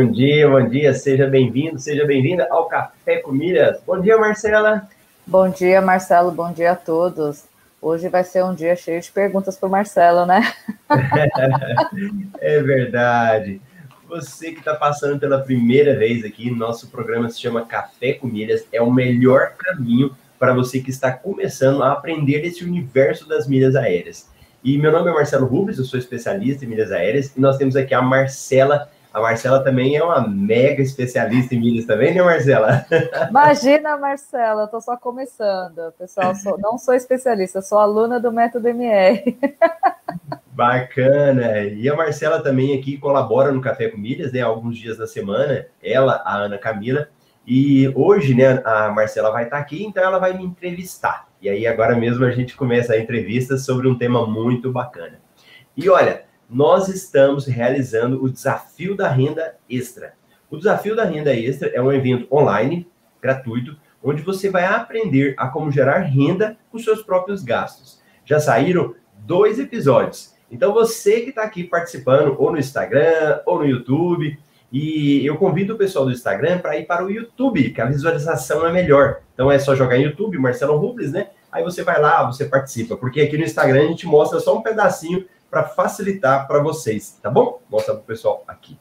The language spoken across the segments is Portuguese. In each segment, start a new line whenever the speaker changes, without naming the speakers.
Bom dia, bom dia, seja bem-vindo, seja bem-vinda ao Café com Milhas. Bom dia, Marcela.
Bom dia, Marcelo, bom dia a todos. Hoje vai ser um dia cheio de perguntas para o Marcelo, né?
é verdade. Você que está passando pela primeira vez aqui, nosso programa se chama Café com Milhas, é o melhor caminho para você que está começando a aprender esse universo das milhas aéreas. E meu nome é Marcelo Rubens, eu sou especialista em milhas aéreas, e nós temos aqui a Marcela a Marcela também é uma mega especialista em milhas também, né, Marcela?
Imagina, Marcela, eu tô só começando. Pessoal, sou, não sou especialista, sou aluna do Método MR.
Bacana. E a Marcela também aqui colabora no Café com Milhas, né, alguns dias da semana, ela, a Ana Camila. E hoje, né, a Marcela vai estar aqui, então ela vai me entrevistar. E aí agora mesmo a gente começa a entrevista sobre um tema muito bacana. E olha, nós estamos realizando o Desafio da Renda Extra. O Desafio da Renda Extra é um evento online, gratuito, onde você vai aprender a como gerar renda com seus próprios gastos. Já saíram dois episódios. Então, você que está aqui participando, ou no Instagram, ou no YouTube, e eu convido o pessoal do Instagram para ir para o YouTube, que a visualização é melhor. Então, é só jogar em YouTube, Marcelo Rubles, né? Aí você vai lá, você participa, porque aqui no Instagram a gente mostra só um pedacinho para facilitar para vocês, tá bom? Mostra para o pessoal aqui.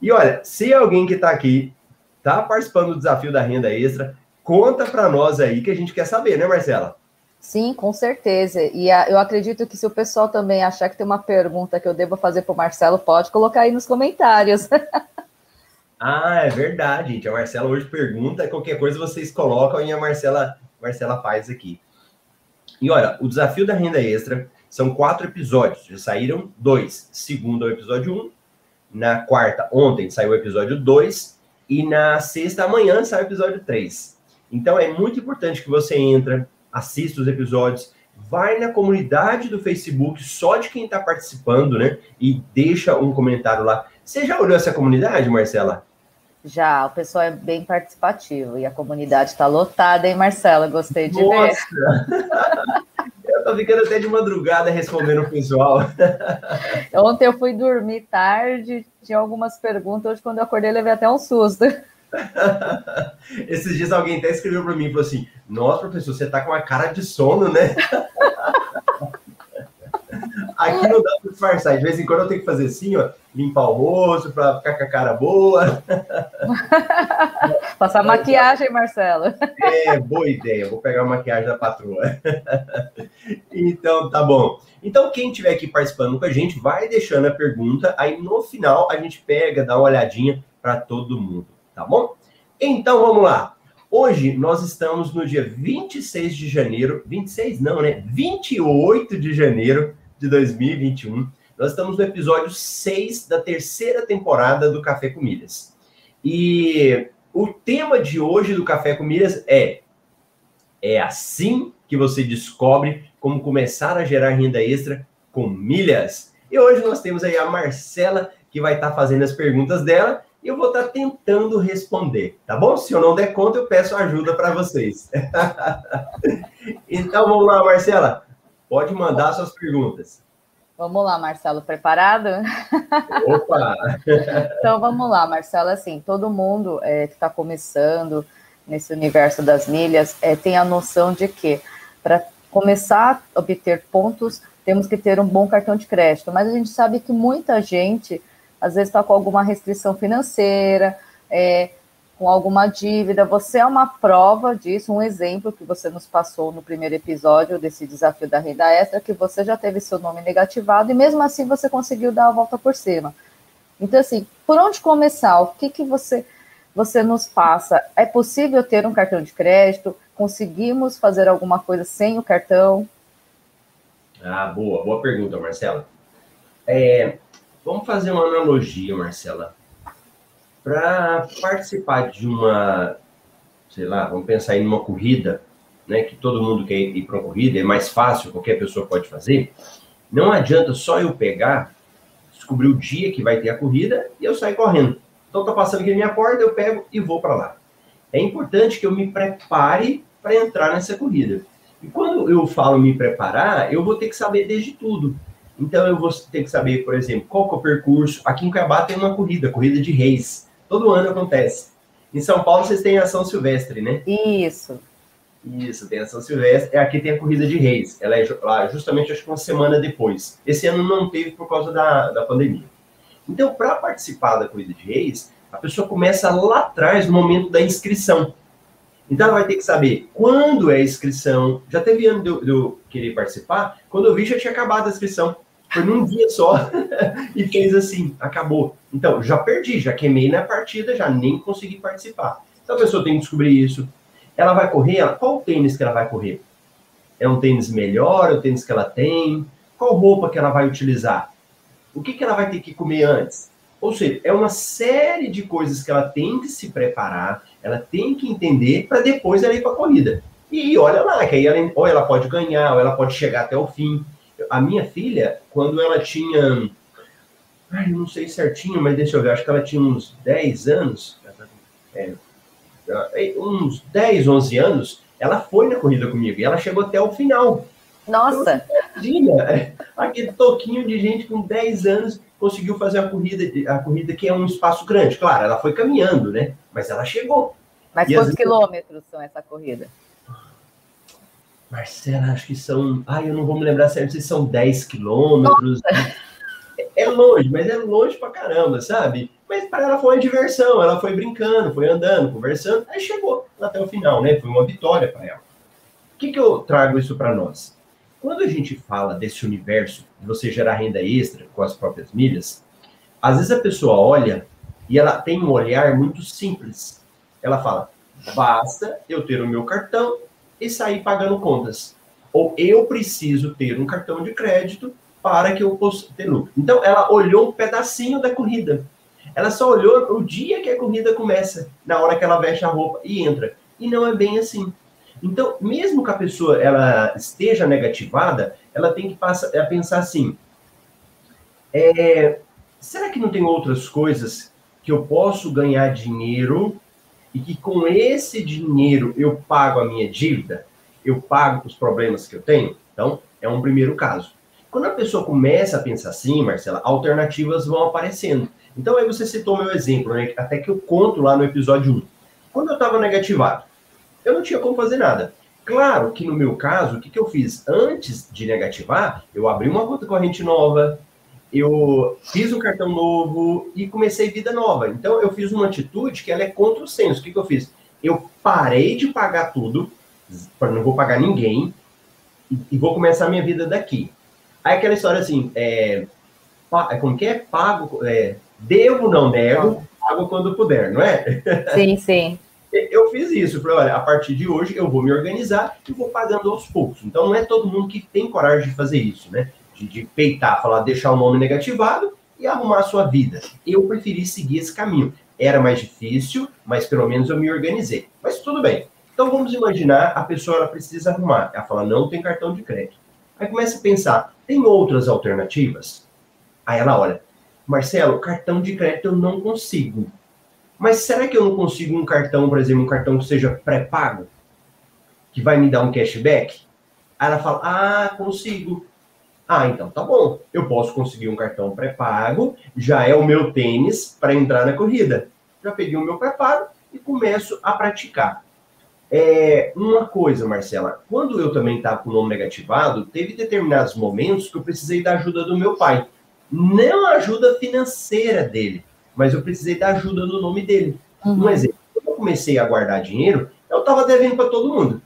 E olha, se alguém que está aqui está participando do desafio da renda extra, conta para nós aí que a gente quer saber, né, Marcela?
Sim, com certeza. E a, eu acredito que se o pessoal também achar que tem uma pergunta que eu devo fazer para o Marcelo, pode colocar aí nos comentários.
ah, é verdade, gente. A Marcela hoje pergunta, qualquer coisa vocês colocam e a Marcela, Marcela faz aqui. E olha, o desafio da renda extra são quatro episódios, já saíram dois. Segundo é o episódio um, na quarta, ontem, saiu o episódio dois, e na sexta, amanhã, sai o episódio três. Então é muito importante que você entra, assista os episódios, vai na comunidade do Facebook, só de quem está participando, né? E deixa um comentário lá. Você já olhou essa comunidade, Marcela?
Já, o pessoal é bem participativo e a comunidade está lotada, hein, Marcela? Gostei de Nossa. ver.
Eu tô ficando até de madrugada respondendo o pessoal.
Ontem eu fui dormir tarde, tinha algumas perguntas. Hoje, quando eu acordei, levei até um susto.
Esses dias alguém até escreveu para mim e falou assim: Nossa, professor, você tá com uma cara de sono, né? Aqui não dá para disfarçar. De vez em quando eu tenho que fazer assim, ó, limpar o rosto para ficar com a cara boa.
Passar maquiagem, Marcelo.
É, boa ideia. Vou pegar a maquiagem da patroa. Então, tá bom. Então, quem estiver aqui participando com a gente, vai deixando a pergunta. Aí, no final, a gente pega, dá uma olhadinha para todo mundo, tá bom? Então, vamos lá. Hoje nós estamos no dia 26 de janeiro, 26 não, né? 28 de janeiro de 2021. Nós estamos no episódio 6 da terceira temporada do Café com Milhas. E o tema de hoje do Café com Milhas é é assim que você descobre como começar a gerar renda extra com milhas. E hoje nós temos aí a Marcela que vai estar fazendo as perguntas dela e eu vou estar tentando responder, tá bom? Se eu não der conta, eu peço ajuda para vocês. então vamos lá, Marcela. Pode mandar suas perguntas.
Vamos lá, Marcelo, preparado?
Opa!
então vamos lá, Marcelo. Assim, todo mundo é, que está começando nesse universo das milhas é, tem a noção de que para começar a obter pontos temos que ter um bom cartão de crédito. Mas a gente sabe que muita gente às vezes está com alguma restrição financeira, é, com alguma dívida. Você é uma prova disso, um exemplo que você nos passou no primeiro episódio desse desafio da renda extra, que você já teve seu nome negativado e mesmo assim você conseguiu dar a volta por cima. Então, assim, por onde começar? O que, que você, você nos passa? É possível ter um cartão de crédito? Conseguimos fazer alguma coisa sem o cartão?
Ah, boa, boa pergunta, Marcela. É, vamos fazer uma analogia, Marcela para participar de uma, sei lá, vamos pensar em uma corrida, né, que todo mundo quer ir para uma corrida, é mais fácil, qualquer pessoa pode fazer. Não adianta só eu pegar, descobrir o dia que vai ter a corrida e eu sair correndo. Então, estou passando aqui na minha porta, eu pego e vou para lá. É importante que eu me prepare para entrar nessa corrida. E quando eu falo me preparar, eu vou ter que saber desde tudo. Então eu vou ter que saber, por exemplo, qual que é o percurso. Aqui em Cuiabá tem uma corrida, corrida de reis. Todo ano acontece. Em São Paulo vocês têm a ação silvestre, né?
Isso.
Isso, tem a ação silvestre. Aqui tem a corrida de reis. Ela é lá justamente acho que uma semana depois. Esse ano não teve por causa da, da pandemia. Então, para participar da corrida de reis, a pessoa começa lá atrás, no momento da inscrição. Então, ela vai ter que saber quando é a inscrição. Já teve ano de eu, de eu querer participar, quando eu vi já tinha acabado a inscrição. Foi num dia só e fez assim, acabou. Então, já perdi, já queimei na partida, já nem consegui participar. Então, a pessoa tem que descobrir isso. Ela vai correr, qual tênis que ela vai correr? É um tênis melhor, é o tênis que ela tem? Qual roupa que ela vai utilizar? O que, que ela vai ter que comer antes? Ou seja, é uma série de coisas que ela tem que se preparar, ela tem que entender para depois ela ir para a corrida. E olha lá, que aí ela, ou ela pode ganhar, ou ela pode chegar até o fim. A minha filha, quando ela tinha. Ai, não sei certinho, mas deixa eu ver, acho que ela tinha uns 10 anos. É, uns 10, 11 anos, ela foi na corrida comigo e ela chegou até o final.
Nossa!
Imagina, aquele toquinho de gente com 10 anos conseguiu fazer a corrida, a corrida que é um espaço grande. Claro, ela foi caminhando, né? Mas ela chegou.
Mas e quantos quilômetros são essa corrida?
Marcela, acho que são. Ai, eu não vou me lembrar certo se são 10 quilômetros. É, longe, mas é longe pra caramba, sabe? Mas para ela foi uma diversão, ela foi brincando, foi andando, conversando, aí chegou até o final, né? Foi uma vitória para ela. O que, que eu trago isso para nós? Quando a gente fala desse universo de você gerar renda extra com as próprias milhas, às vezes a pessoa olha e ela tem um olhar muito simples. Ela fala: basta eu ter o meu cartão e sair pagando contas. Ou eu preciso ter um cartão de crédito para que eu possa ter lucro. Então, ela olhou um pedacinho da corrida. Ela só olhou o dia que a corrida começa, na hora que ela veste a roupa e entra. E não é bem assim. Então, mesmo que a pessoa ela esteja negativada, ela tem que passar, a pensar assim: é, será que não tem outras coisas que eu posso ganhar dinheiro e que com esse dinheiro eu pago a minha dívida, eu pago os problemas que eu tenho? Então, é um primeiro caso. Quando a pessoa começa a pensar assim, Marcela, alternativas vão aparecendo. Então, aí você citou meu exemplo, né? até que eu conto lá no episódio 1. Quando eu estava negativado, eu não tinha como fazer nada. Claro que no meu caso, o que, que eu fiz? Antes de negativar, eu abri uma conta corrente nova, eu fiz um cartão novo e comecei vida nova. Então, eu fiz uma atitude que ela é contra o senso. O que, que eu fiz? Eu parei de pagar tudo, não vou pagar ninguém, e vou começar a minha vida daqui. Aí aquela história assim, é, é como que é? Pago, é, devo, não nego, pago quando puder, não é?
Sim, sim.
Eu fiz isso, falei, olha, a partir de hoje eu vou me organizar e vou pagando aos poucos. Então não é todo mundo que tem coragem de fazer isso, né? De, de peitar, falar, deixar o nome negativado e arrumar a sua vida. Eu preferi seguir esse caminho. Era mais difícil, mas pelo menos eu me organizei. Mas tudo bem. Então vamos imaginar a pessoa ela precisa arrumar. Ela fala, não tem cartão de crédito. Aí começa a pensar, tem outras alternativas? Aí ela olha, Marcelo, cartão de crédito eu não consigo. Mas será que eu não consigo um cartão, por exemplo, um cartão que seja pré-pago? Que vai me dar um cashback? Aí ela fala: Ah, consigo. Ah, então tá bom. Eu posso conseguir um cartão pré-pago, já é o meu tênis para entrar na corrida. Já peguei o meu pré-pago e começo a praticar. É, uma coisa, Marcela, quando eu também estava com o nome negativado, teve determinados momentos que eu precisei da ajuda do meu pai. Não a ajuda financeira dele, mas eu precisei da ajuda do nome dele. Uhum. Um exemplo, quando eu comecei a guardar dinheiro, eu estava devendo para todo mundo.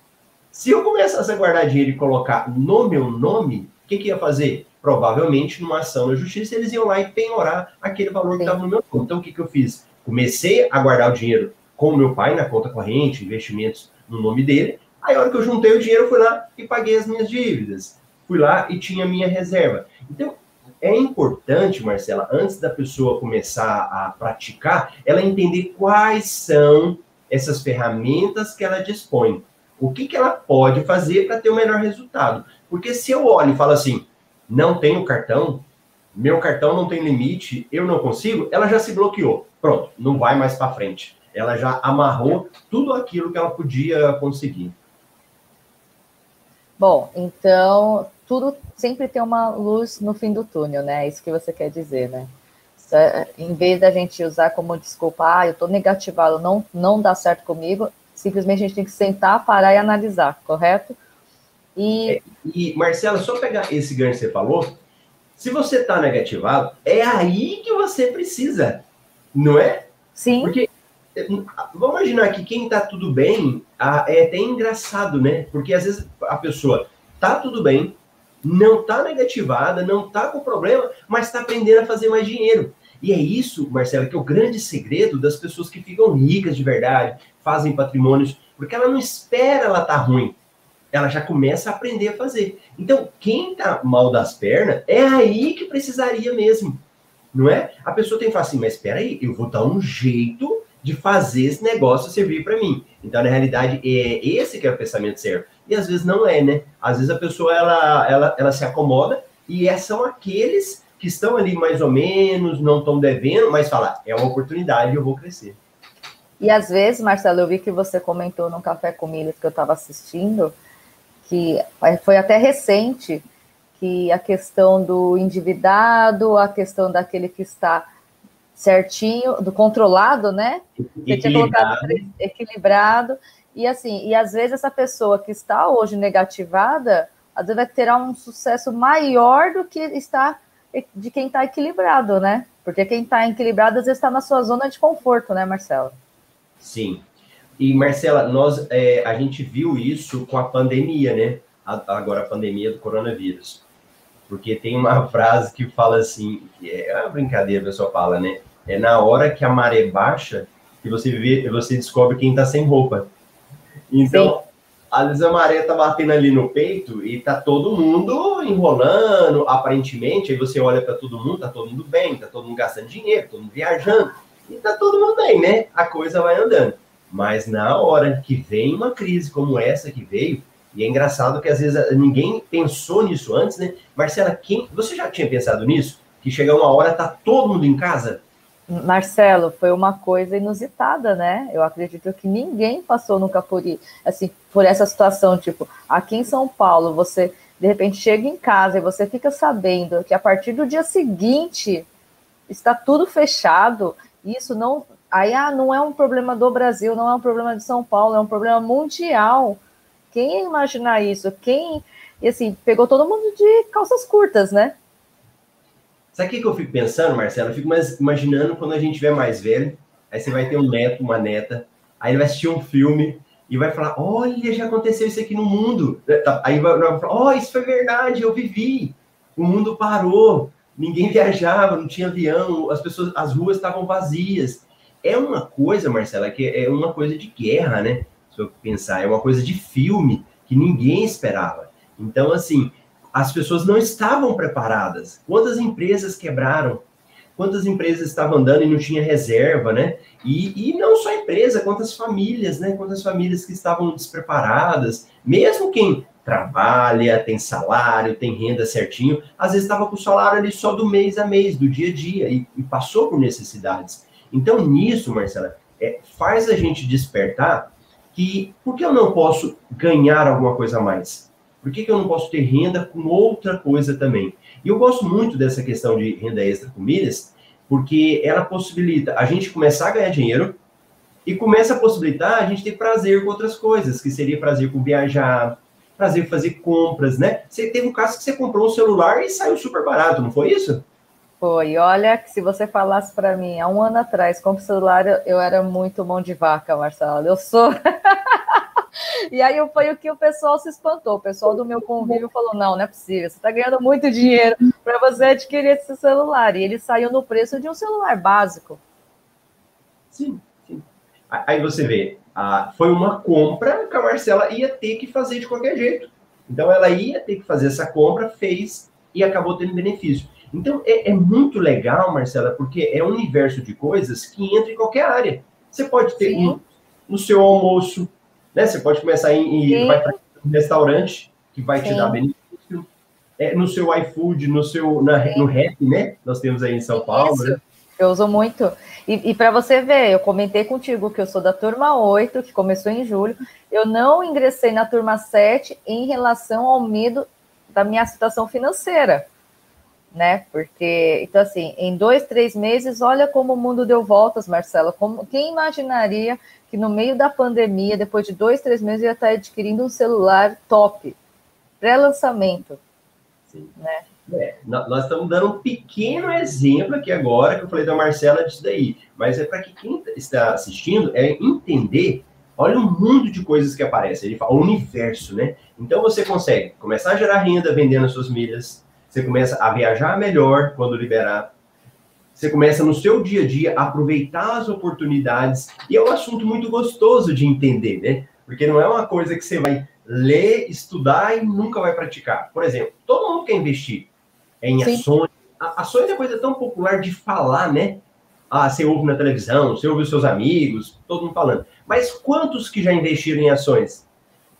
Se eu começasse a guardar dinheiro e colocar no meu nome, o que, que ia fazer? Provavelmente, numa ação na justiça, eles iam lá e penhorar aquele valor Sim. que estava no meu nome. Então, o que, que eu fiz? Comecei a guardar o dinheiro com o meu pai na conta corrente, investimentos no nome dele. Aí, a hora que eu juntei o dinheiro, eu fui lá e paguei as minhas dívidas. Fui lá e tinha a minha reserva. Então, é importante, Marcela, antes da pessoa começar a praticar, ela entender quais são essas ferramentas que ela dispõe. O que, que ela pode fazer para ter o melhor resultado? Porque se eu olho e falo assim, não tenho cartão, meu cartão não tem limite, eu não consigo, ela já se bloqueou. Pronto, não vai mais para frente. Ela já amarrou tudo aquilo que ela podia conseguir.
Bom, então tudo sempre tem uma luz no fim do túnel, né? É isso que você quer dizer, né? Em vez da gente usar como desculpa, ah, eu estou negativado, não, não dá certo comigo, simplesmente a gente tem que sentar, parar e analisar, correto?
E, é, e Marcela, só pegar esse ganho que você falou, se você está negativado, é aí que você precisa, não é?
Sim.
Porque vamos imaginar que quem está tudo bem é até engraçado, né? Porque às vezes a pessoa tá tudo bem, não tá negativada, não tá com problema, mas está aprendendo a fazer mais dinheiro. E é isso, Marcelo, que é o grande segredo das pessoas que ficam ricas de verdade, fazem patrimônios, porque ela não espera ela tá ruim ela já começa a aprender a fazer. Então, quem tá mal das pernas, é aí que precisaria mesmo, não é? A pessoa tem que falar assim, mas espera aí, eu vou dar um jeito de fazer esse negócio servir para mim. Então, na realidade, é esse que é o pensamento certo. E às vezes não é, né? Às vezes a pessoa, ela, ela, ela se acomoda e é, são aqueles que estão ali mais ou menos, não estão devendo, mas fala, é uma oportunidade, eu vou crescer.
E às vezes, Marcelo, eu vi que você comentou no Café com Milhas que eu estava assistindo, que foi até recente, que a questão do endividado, a questão daquele que está certinho, do controlado, né? Você tinha colocado equilibrado. E assim, e às vezes essa pessoa que está hoje negativada, às vezes vai ter um sucesso maior do que está de quem está equilibrado, né? Porque quem está equilibrado às vezes está na sua zona de conforto, né, Marcelo?
Sim, e, Marcela, nós, é, a gente viu isso com a pandemia, né? A, agora a pandemia do coronavírus. Porque tem uma frase que fala assim, que é uma brincadeira, a pessoa fala, né? É na hora que a maré baixa que você vê, você descobre quem tá sem roupa. Então, Sim. às vezes a maré tá batendo ali no peito e tá todo mundo enrolando, aparentemente, aí você olha para todo mundo, tá todo mundo bem, tá todo mundo gastando dinheiro, todo mundo viajando, e tá todo mundo bem, né? A coisa vai andando. Mas na hora que vem uma crise como essa que veio, e é engraçado que às vezes ninguém pensou nisso antes, né? Marcela, quem, você já tinha pensado nisso? Que chega uma hora tá todo mundo em casa?
Marcelo, foi uma coisa inusitada, né? Eu acredito que ninguém passou nunca por assim, por essa situação, tipo, aqui em São Paulo, você de repente chega em casa e você fica sabendo que a partir do dia seguinte está tudo fechado. Isso não Aí, ah, não é um problema do Brasil, não é um problema de São Paulo, é um problema mundial. Quem ia imaginar isso? Quem, e assim, pegou todo mundo de calças curtas, né?
Sabe o que, eu fico pensando, Marcelo? Eu fico imaginando quando a gente tiver mais velho, aí você vai ter um neto, uma neta, aí ele vai assistir um filme e vai falar: olha, já aconteceu isso aqui no mundo. Aí vai, vai falar: oh, isso foi verdade, eu vivi. O mundo parou, ninguém viajava, não tinha avião, as pessoas, as ruas estavam vazias é uma coisa, Marcela, que é uma coisa de guerra, né? Se eu pensar, é uma coisa de filme que ninguém esperava. Então, assim, as pessoas não estavam preparadas. Quantas empresas quebraram? Quantas empresas estavam andando e não tinha reserva, né? E, e não só empresa, quantas famílias, né? Quantas famílias que estavam despreparadas. Mesmo quem trabalha, tem salário, tem renda certinho, às vezes estava com o salário ali só do mês a mês, do dia a dia, e, e passou por necessidades. Então, nisso, Marcela, é, faz a gente despertar que por que eu não posso ganhar alguma coisa a mais? Por que, que eu não posso ter renda com outra coisa também? E eu gosto muito dessa questão de renda extra com milhas, porque ela possibilita a gente começar a ganhar dinheiro e começa a possibilitar a gente ter prazer com outras coisas, que seria prazer com viajar, prazer fazer compras, né? Você teve um caso que você comprou um celular e saiu super barato, não foi isso?
Foi. Olha, que se você falasse para mim há um ano atrás, como celular, eu, eu era muito mão de vaca, Marcelo. Eu sou. e aí foi o que o pessoal se espantou. O pessoal do meu convívio falou: não, não é possível, você está ganhando muito dinheiro para você adquirir esse celular. E ele saiu no preço de um celular básico.
Sim, sim. Aí você vê, foi uma compra que a Marcela ia ter que fazer de qualquer jeito. Então ela ia ter que fazer essa compra, fez e acabou tendo benefício. Então, é, é, muito legal, Marcela, porque é um universo de coisas que entra em qualquer área. Você pode ter um, no seu almoço, né? Você pode começar em, vai um restaurante que vai Sim. te dar benefício. É, no seu iFood, no seu na, no Rap, né? Nós temos aí em São Paulo. Né?
Eu uso muito. E, e para você ver, eu comentei contigo que eu sou da turma 8, que começou em julho. Eu não ingressei na turma 7 em relação ao medo da minha situação financeira, né? Porque, então, assim, em dois, três meses, olha como o mundo deu voltas, Marcela. Como, quem imaginaria que no meio da pandemia, depois de dois, três meses, ia estar adquirindo um celular top, pré-lançamento,
né? É, nós estamos dando um pequeno exemplo aqui agora, que eu falei da Marcela disso daí, mas é para que quem está assistindo é entender, olha o mundo de coisas que aparece, ele fala, o universo, né? Então você consegue começar a gerar renda vendendo as suas milhas, você começa a viajar melhor quando liberar, você começa no seu dia a dia a aproveitar as oportunidades, e é um assunto muito gostoso de entender, né? Porque não é uma coisa que você vai ler, estudar e nunca vai praticar. Por exemplo, todo mundo quer investir em Sim. ações. Ações é coisa tão popular de falar, né? Ah, você ouve na televisão, você ouve os seus amigos, todo mundo falando. Mas quantos que já investiram em ações?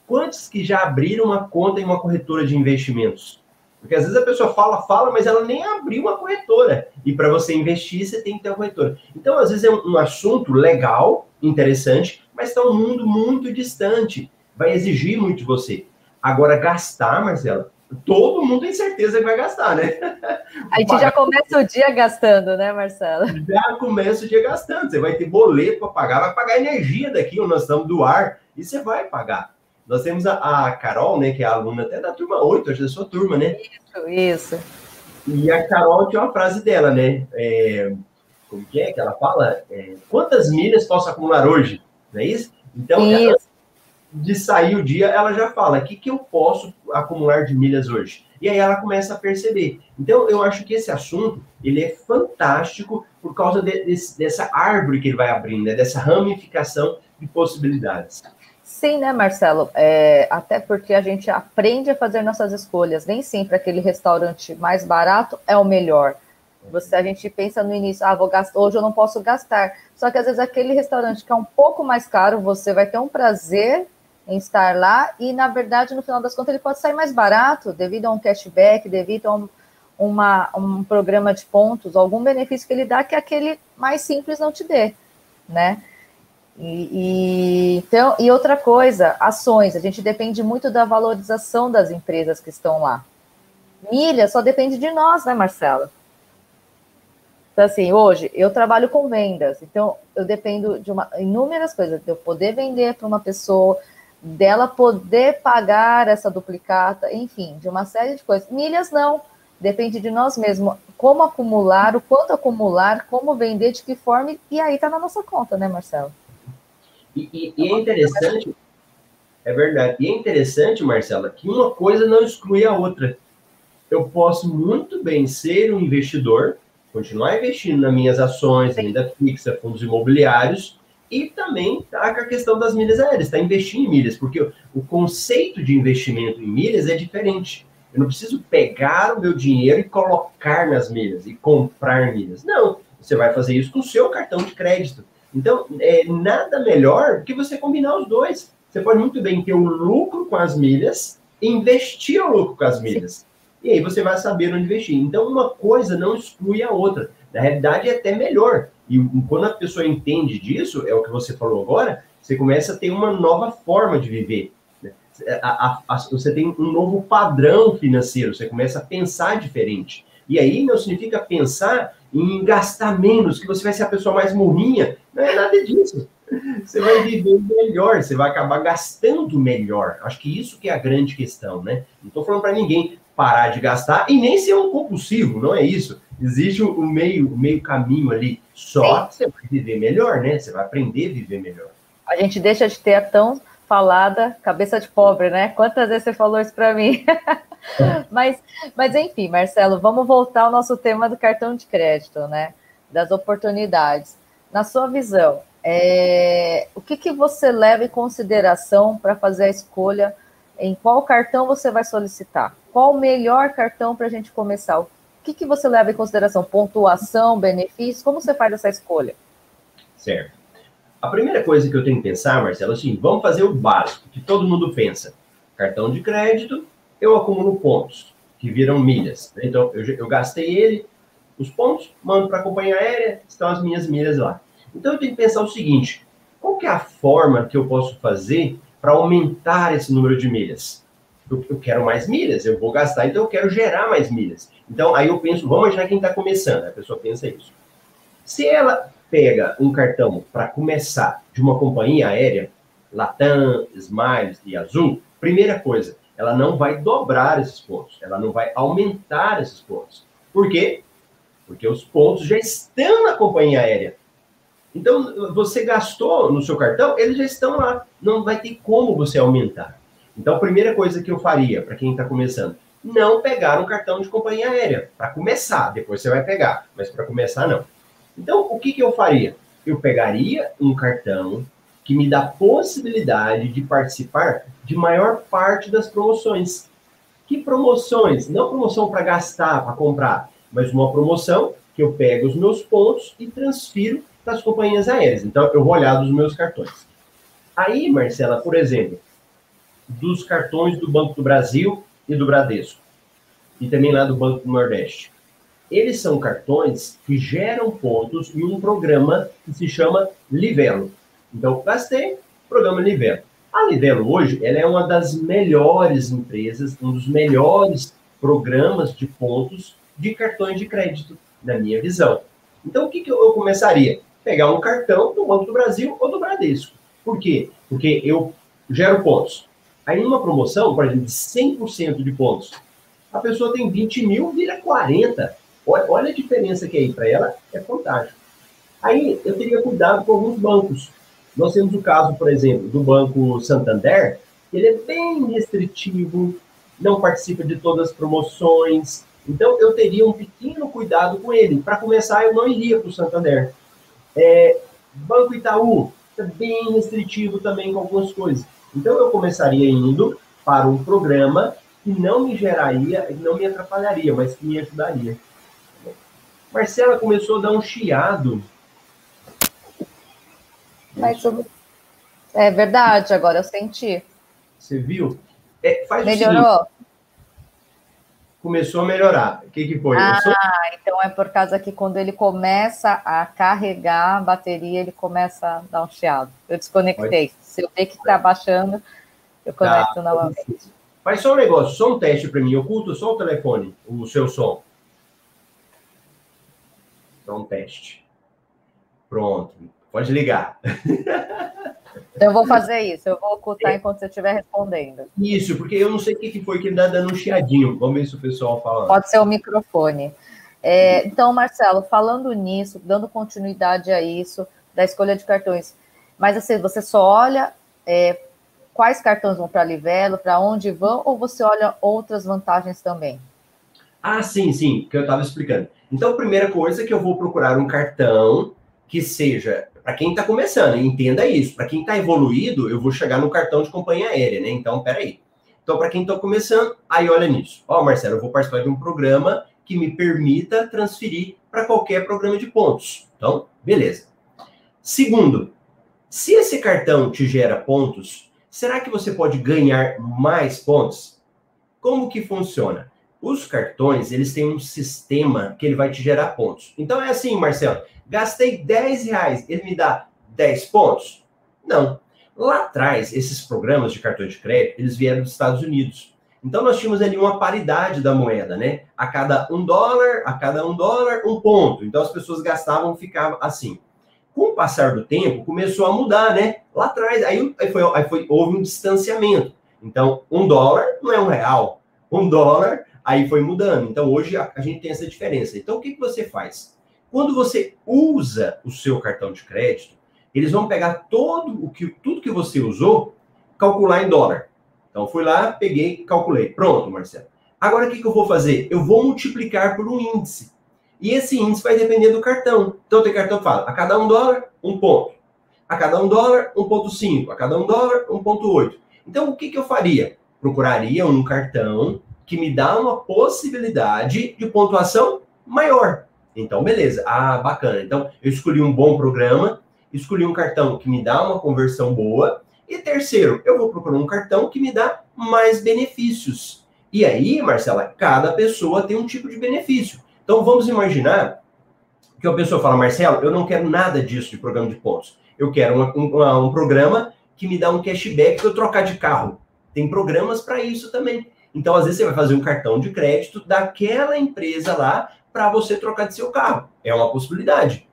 Quantos que já abriram uma conta em uma corretora de investimentos? Porque às vezes a pessoa fala, fala, mas ela nem abriu uma corretora. E para você investir, você tem que ter uma corretora. Então, às vezes é um, um assunto legal, interessante, mas está um mundo muito distante. Vai exigir muito de você. Agora, gastar, Marcela, todo mundo tem certeza que vai gastar, né?
A gente já começa o dia gastando, né, Marcelo?
Já começa o dia gastando. Você vai ter boleto para pagar, vai pagar energia daqui, nós estamos do ar, e você vai pagar. Nós temos a, a, Carol, né, que é a aluna até da turma 8, acho da sua turma, né?
Isso, isso.
E a Carol tinha uma frase dela, né? É, como que é que ela fala? É, quantas milhas posso acumular hoje? Não é isso? Então, isso. Ela, de sair o dia, ela já fala: o que, que eu posso acumular de milhas hoje? E aí ela começa a perceber. Então, eu acho que esse assunto ele é fantástico por causa de, desse, dessa árvore que ele vai abrindo, né? dessa ramificação de possibilidades.
Sim, né, Marcelo? É, até porque a gente aprende a fazer nossas escolhas. Nem sempre aquele restaurante mais barato é o melhor. Você, a gente pensa no início, ah, vou gastar, hoje eu não posso gastar. Só que às vezes aquele restaurante que é um pouco mais caro, você vai ter um prazer em estar lá e, na verdade, no final das contas, ele pode sair mais barato devido a um cashback, devido a um, uma, um programa de pontos, algum benefício que ele dá que aquele mais simples não te dê, né? E, e, então, e outra coisa, ações, a gente depende muito da valorização das empresas que estão lá. Milha só depende de nós, né, Marcela? Então, assim, hoje eu trabalho com vendas, então eu dependo de uma, inúmeras coisas, de eu poder vender para uma pessoa, dela poder pagar essa duplicata, enfim, de uma série de coisas. Milhas não, depende de nós mesmos. Como acumular, o quanto acumular, como vender, de que forma, e aí está na nossa conta, né, Marcelo?
E, e, e, é interessante, é verdade, e é interessante, Marcela, que uma coisa não exclui a outra. Eu posso muito bem ser um investidor, continuar investindo nas minhas ações, renda fixa, fundos imobiliários, e também tá com a questão das milhas aéreas, está investindo em milhas, porque o conceito de investimento em milhas é diferente. Eu não preciso pegar o meu dinheiro e colocar nas milhas e comprar milhas. Não, você vai fazer isso com o seu cartão de crédito. Então, é nada melhor que você combinar os dois. Você pode muito bem ter o um lucro com as milhas e investir o lucro com as milhas. E aí você vai saber onde investir. Então, uma coisa não exclui a outra. Na realidade, é até melhor. E quando a pessoa entende disso, é o que você falou agora, você começa a ter uma nova forma de viver. Né? A, a, a, você tem um novo padrão financeiro, você começa a pensar diferente. E aí não significa pensar em gastar menos, que você vai ser a pessoa mais morrinha. Não é nada disso. Você vai viver melhor, você vai acabar gastando melhor. Acho que isso que é a grande questão, né? Não estou falando para ninguém parar de gastar e nem ser um compulsivo, não é isso. Existe o um meio, um meio caminho ali. Só Sim. você vai viver melhor, né? Você vai aprender a viver melhor.
A gente deixa de ter a tão falada cabeça de pobre, né? Quantas vezes você falou isso para mim? mas, mas enfim, Marcelo, vamos voltar ao nosso tema do cartão de crédito, né? Das oportunidades. Na sua visão, é, o que, que você leva em consideração para fazer a escolha em qual cartão você vai solicitar? Qual o melhor cartão para a gente começar? O que, que você leva em consideração? Pontuação, benefícios? Como você faz essa escolha?
Certo. A primeira coisa que eu tenho que pensar, Marcelo, assim, vamos fazer o básico, que todo mundo pensa. Cartão de crédito, eu acumulo pontos, que viram milhas. Então, eu, eu gastei ele, os pontos, mando para a companhia aérea, estão as minhas milhas lá. Então, eu tenho que pensar o seguinte, qual que é a forma que eu posso fazer para aumentar esse número de milhas? eu, eu, quero mais milhas, eu vou gastar, então eu quero gerar mais milhas. Então, aí eu penso, vamos imaginar quem está começando, a pessoa pensa isso. Se ela pega um cartão para começar de uma companhia aérea, Latam, Smiles e Azul, primeira coisa, ela não vai dobrar esses pontos, ela não vai aumentar esses pontos. Por quê? Porque os pontos já estão na companhia aérea. Então, você gastou no seu cartão, eles já estão lá. Não vai ter como você aumentar. Então, a primeira coisa que eu faria para quem está começando, não pegar um cartão de companhia aérea. Para começar, depois você vai pegar, mas para começar, não. Então, o que, que eu faria? Eu pegaria um cartão que me dá possibilidade de participar de maior parte das promoções. Que promoções? Não promoção para gastar, para comprar, mas uma promoção que eu pego os meus pontos e transfiro para as companhias aéreas. Então, eu vou olhar dos meus cartões. Aí, Marcela, por exemplo, dos cartões do Banco do Brasil e do Bradesco, e também lá do Banco do Nordeste. Eles são cartões que geram pontos em um programa que se chama Livelo. Então, gastei, programa Livelo. A Livelo hoje, ela é uma das melhores empresas, um dos melhores programas de pontos de cartões de crédito, na minha visão. Então, o que, que eu começaria? Pegar um cartão do Banco do Brasil ou do Bradesco. Por quê? Porque eu gero pontos. Aí, numa promoção, por exemplo, de 100% de pontos, a pessoa tem 20 mil, vira 40. Olha, a diferença que é aí para ela, é fantástico. Aí, eu teria cuidado com alguns bancos. Nós temos o caso, por exemplo, do Banco Santander, ele é bem restritivo, não participa de todas as promoções. Então, eu teria um pequeno cuidado com ele. Para começar, eu não iria para o Santander. É, Banco Itaú, é bem restritivo também com algumas coisas. Então, eu começaria indo para um programa que não me geraria, não me atrapalharia, mas que me ajudaria. Marcela começou a dar um chiado
mas é verdade, agora eu senti.
Você viu? É,
Melhorou?
Começou a melhorar. O que, que foi?
Ah, sou... então é por causa que quando ele começa a carregar a bateria, ele começa a dar um chiado. Eu desconectei. Pode. Se eu ver que está baixando, eu tá. conecto tá. novamente.
Faz só um negócio, só um teste para mim. Oculta só o telefone, o seu som. Um teste. Pronto. Pode ligar.
Eu vou fazer isso, eu vou ocultar enquanto você estiver respondendo.
Isso, porque eu não sei o que foi que está dando um chiadinho. Vamos ver se o pessoal fala.
Pode ser o microfone. É, então, Marcelo, falando nisso, dando continuidade a isso, da escolha de cartões, mas assim, você só olha é, quais cartões vão para Livelo, para onde vão, ou você olha outras vantagens também?
Ah, sim, sim, que eu estava explicando. Então, a primeira coisa é que eu vou procurar um cartão que seja para quem está começando, entenda isso. Para quem está evoluído, eu vou chegar no cartão de companhia aérea, né? Então, peraí. Então, para quem está começando, aí olha nisso. Ó, oh, Marcelo, eu vou participar de um programa que me permita transferir para qualquer programa de pontos. Então, beleza. Segundo, se esse cartão te gera pontos, será que você pode ganhar mais pontos? Como que funciona? Os cartões, eles têm um sistema que ele vai te gerar pontos. Então é assim, Marcelo, Gastei 10 reais, ele me dá 10 pontos? Não. Lá atrás, esses programas de cartão de crédito, eles vieram dos Estados Unidos. Então, nós tínhamos ali uma paridade da moeda, né? A cada um dólar, a cada um dólar, um ponto. Então, as pessoas gastavam, ficava assim. Com o passar do tempo, começou a mudar, né? Lá atrás, aí, aí, foi, aí foi, houve um distanciamento. Então, um dólar não é um real. Um dólar, aí foi mudando. Então, hoje a, a gente tem essa diferença. Então, o que, que você faz? Quando você usa o seu cartão de crédito, eles vão pegar todo o que, tudo que você usou, calcular em dólar. Então, fui lá, peguei, calculei. Pronto, Marcelo. Agora, o que, que eu vou fazer? Eu vou multiplicar por um índice. E esse índice vai depender do cartão. Então, tem cartão que fala, a cada um dólar, um ponto. A cada um dólar, 1,5. A cada um dólar, 1,8. Então, o que, que eu faria? Procuraria um cartão que me dá uma possibilidade de pontuação maior. Então, beleza. Ah, bacana. Então, eu escolhi um bom programa, escolhi um cartão que me dá uma conversão boa. E terceiro, eu vou procurar um cartão que me dá mais benefícios. E aí, Marcela, cada pessoa tem um tipo de benefício. Então, vamos imaginar que a pessoa fala, Marcelo, eu não quero nada disso de programa de pontos. Eu quero um, um, um programa que me dá um cashback para eu trocar de carro. Tem programas para isso também. Então, às vezes, você vai fazer um cartão de crédito daquela empresa lá para você trocar de seu carro. É uma possibilidade.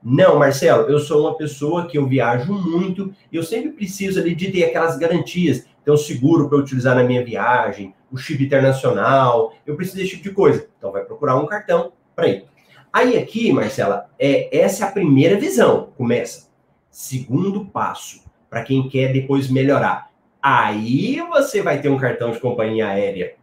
Não, Marcelo, eu sou uma pessoa que eu viajo muito e eu sempre preciso ali de ter aquelas garantias, um seguro para utilizar na minha viagem, o chip internacional, eu preciso desse tipo de coisa. Então vai procurar um cartão para ir. Aí aqui, Marcela, é essa é a primeira visão. Começa. Segundo passo, para quem quer depois melhorar. Aí você vai ter um cartão de companhia aérea.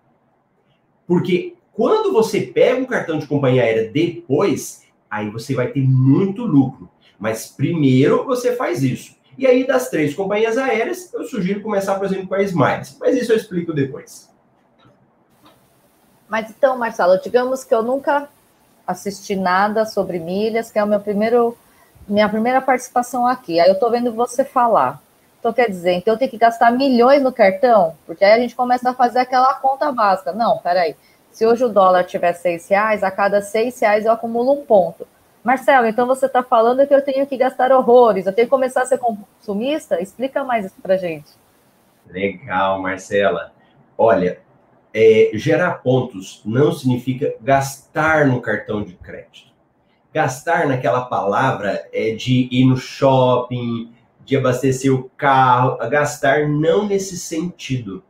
Porque quando você pega um cartão de companhia aérea depois, aí você vai ter muito lucro. Mas primeiro você faz isso. E aí, das três companhias aéreas, eu sugiro começar, por exemplo, com a Smiles. Mas isso eu explico depois.
Mas então, Marcelo, digamos que eu nunca assisti nada sobre milhas, que é o meu primeiro, minha primeira participação aqui. Aí eu estou vendo você falar. Então, quer dizer, então eu tenho que gastar milhões no cartão? Porque aí a gente começa a fazer aquela conta básica. Não, peraí. Se hoje o dólar tiver seis reais, a cada seis reais eu acumulo um ponto. Marcelo, então você está falando que eu tenho que gastar horrores, eu tenho que começar a ser consumista? Explica mais isso para gente.
Legal, Marcela. Olha, é, gerar pontos não significa gastar no cartão de crédito. Gastar naquela palavra é de ir no shopping, de abastecer o carro, gastar não nesse sentido.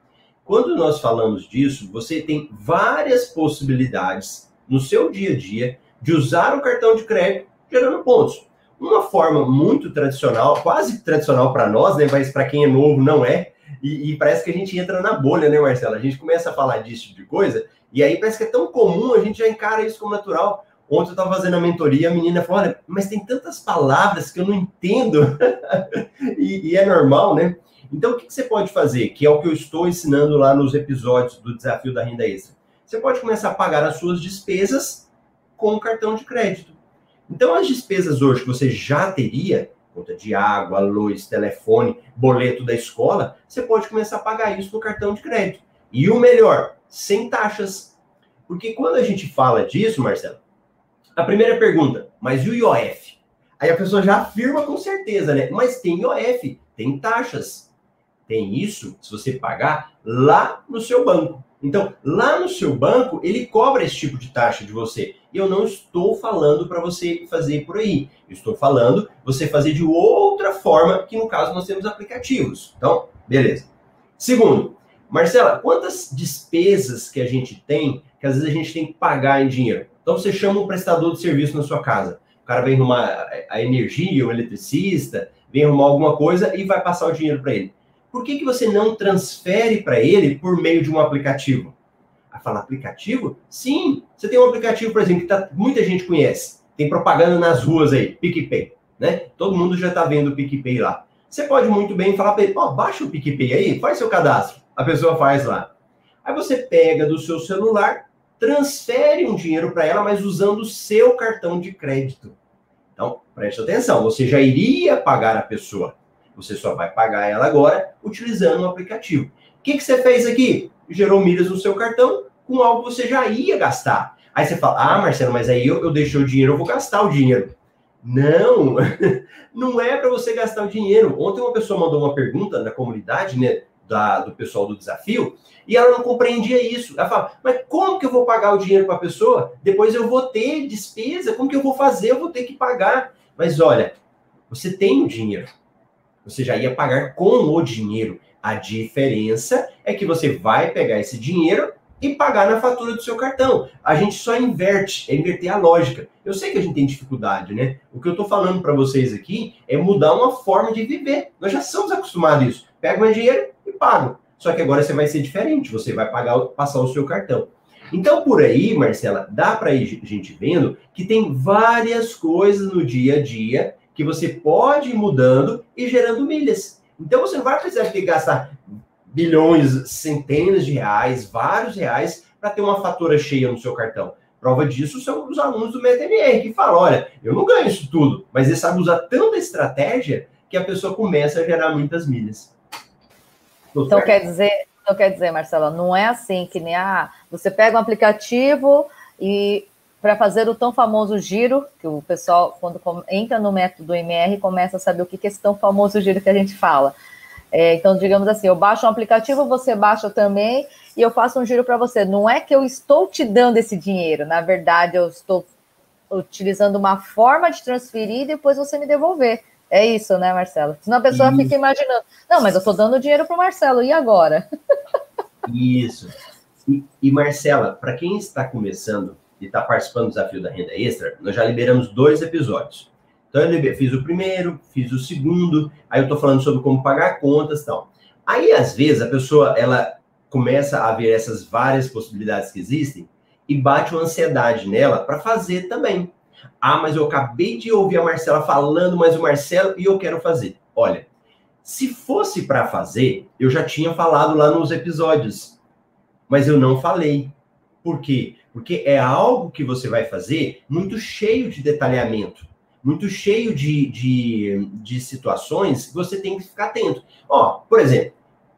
Quando nós falamos disso, você tem várias possibilidades no seu dia a dia de usar o cartão de crédito gerando pontos. Uma forma muito tradicional, quase tradicional para nós, né, mas para quem é novo não é, e, e, parece que a gente entra na bolha, né, Marcelo? A gente começa a falar disso de coisa, e aí parece que é tão comum, a gente já encara isso como natural. Ontem eu estava fazendo a mentoria, a menina falou: olha, mas tem tantas palavras que eu não entendo. e, e, é normal, né? Então, o que, que você pode fazer? Que é o que eu estou ensinando lá nos episódios do Desafio da Renda Extra. Você pode começar a pagar as suas despesas com o cartão de crédito. Então, as despesas hoje que você já teria, conta de água, luz, telefone, boleto da escola, você pode começar a pagar isso no cartão de crédito. E o melhor, sem taxas. Porque quando a gente fala disso, Marcelo, a primeira pergunta, mas e o IOF? Aí a pessoa já afirma com certeza, né? Mas tem IOF, tem taxas tem isso, se você pagar lá no seu banco. Então, lá no seu banco, ele cobra esse tipo de taxa de você. E eu não estou falando para você fazer por aí. Eu estou falando você fazer de outra forma, que no caso nós temos aplicativos. Então, beleza. Segundo, Marcela, quantas despesas que a gente tem que às vezes a gente tem que pagar em dinheiro? Então você chama um prestador de serviço na sua casa. O cara vem arrumar a energia, o eletricista, vem arrumar alguma coisa e vai passar o dinheiro para ele por que, que você não transfere para ele por meio de um aplicativo? A falar aplicativo? Sim, você tem um aplicativo, por exemplo, que tá, muita gente conhece. Tem propaganda nas ruas aí, PicPay, né? Todo mundo já está vendo o PicPay lá. Você pode muito bem falar para ele, ó, oh, baixa o PicPay aí, faz seu cadastro. A pessoa faz lá. Aí você pega do seu celular, transfere um dinheiro para ela, mas usando o seu cartão de crédito. Então, preste atenção, você já iria pagar a pessoa. Você só vai pagar ela agora utilizando o aplicativo. O que, que você fez aqui? Gerou milhas no seu cartão com algo que você já ia gastar. Aí você fala, ah, Marcelo, mas aí eu, eu deixei o dinheiro, eu vou gastar o dinheiro. Não, não é para você gastar o dinheiro. Ontem uma pessoa mandou uma pergunta na comunidade, né, da, do pessoal do desafio, e ela não compreendia isso. Ela fala, mas como que eu vou pagar o dinheiro para a pessoa? Depois eu vou ter despesa, como que eu vou fazer? Eu vou ter que pagar. Mas olha, você tem o dinheiro. Você já ia pagar com o dinheiro. A diferença é que você vai pegar esse dinheiro e pagar na fatura do seu cartão. A gente só inverte, é inverter a lógica. Eu sei que a gente tem dificuldade, né? O que eu estou falando para vocês aqui é mudar uma forma de viver. Nós já somos acostumados a isso. Pega o dinheiro paga. Só que agora você vai ser diferente, você vai pagar, passar o seu cartão. Então, por aí, Marcela, dá para ir gente vendo que tem várias coisas no dia a dia que você pode ir mudando e gerando milhas. Então você não vai precisar que gastar bilhões, centenas de reais, vários reais para ter uma fatura cheia no seu cartão. Prova disso são os alunos do MetaMR que falam: olha, eu não ganho isso tudo, mas eles sabem usar tanta estratégia que a pessoa começa a gerar muitas milhas.
Então quer dizer, então quer dizer, Marcela, não é assim que nem ah, você pega um aplicativo e para fazer o tão famoso giro, que o pessoal, quando entra no método MR, começa a saber o que é esse tão famoso giro que a gente fala. É, então, digamos assim, eu baixo um aplicativo, você baixa também e eu faço um giro para você. Não é que eu estou te dando esse dinheiro, na verdade, eu estou utilizando uma forma de transferir e depois você me devolver. É isso, né, Marcelo? Senão a pessoa isso. fica imaginando, não, mas eu estou dando dinheiro para o Marcelo, e agora?
Isso. E, e Marcela, para quem está começando e está participando do desafio da renda extra, nós já liberamos dois episódios. Então eu fiz o primeiro, fiz o segundo, aí eu estou falando sobre como pagar contas e tal. Aí, às vezes, a pessoa ela começa a ver essas várias possibilidades que existem e bate uma ansiedade nela para fazer também. Ah, mas eu acabei de ouvir a Marcela falando, mas o Marcelo e eu quero fazer. Olha, se fosse para fazer, eu já tinha falado lá nos episódios, mas eu não falei. Por quê? Porque é algo que você vai fazer muito cheio de detalhamento, muito cheio de, de, de situações que você tem que ficar atento. Ó, por exemplo,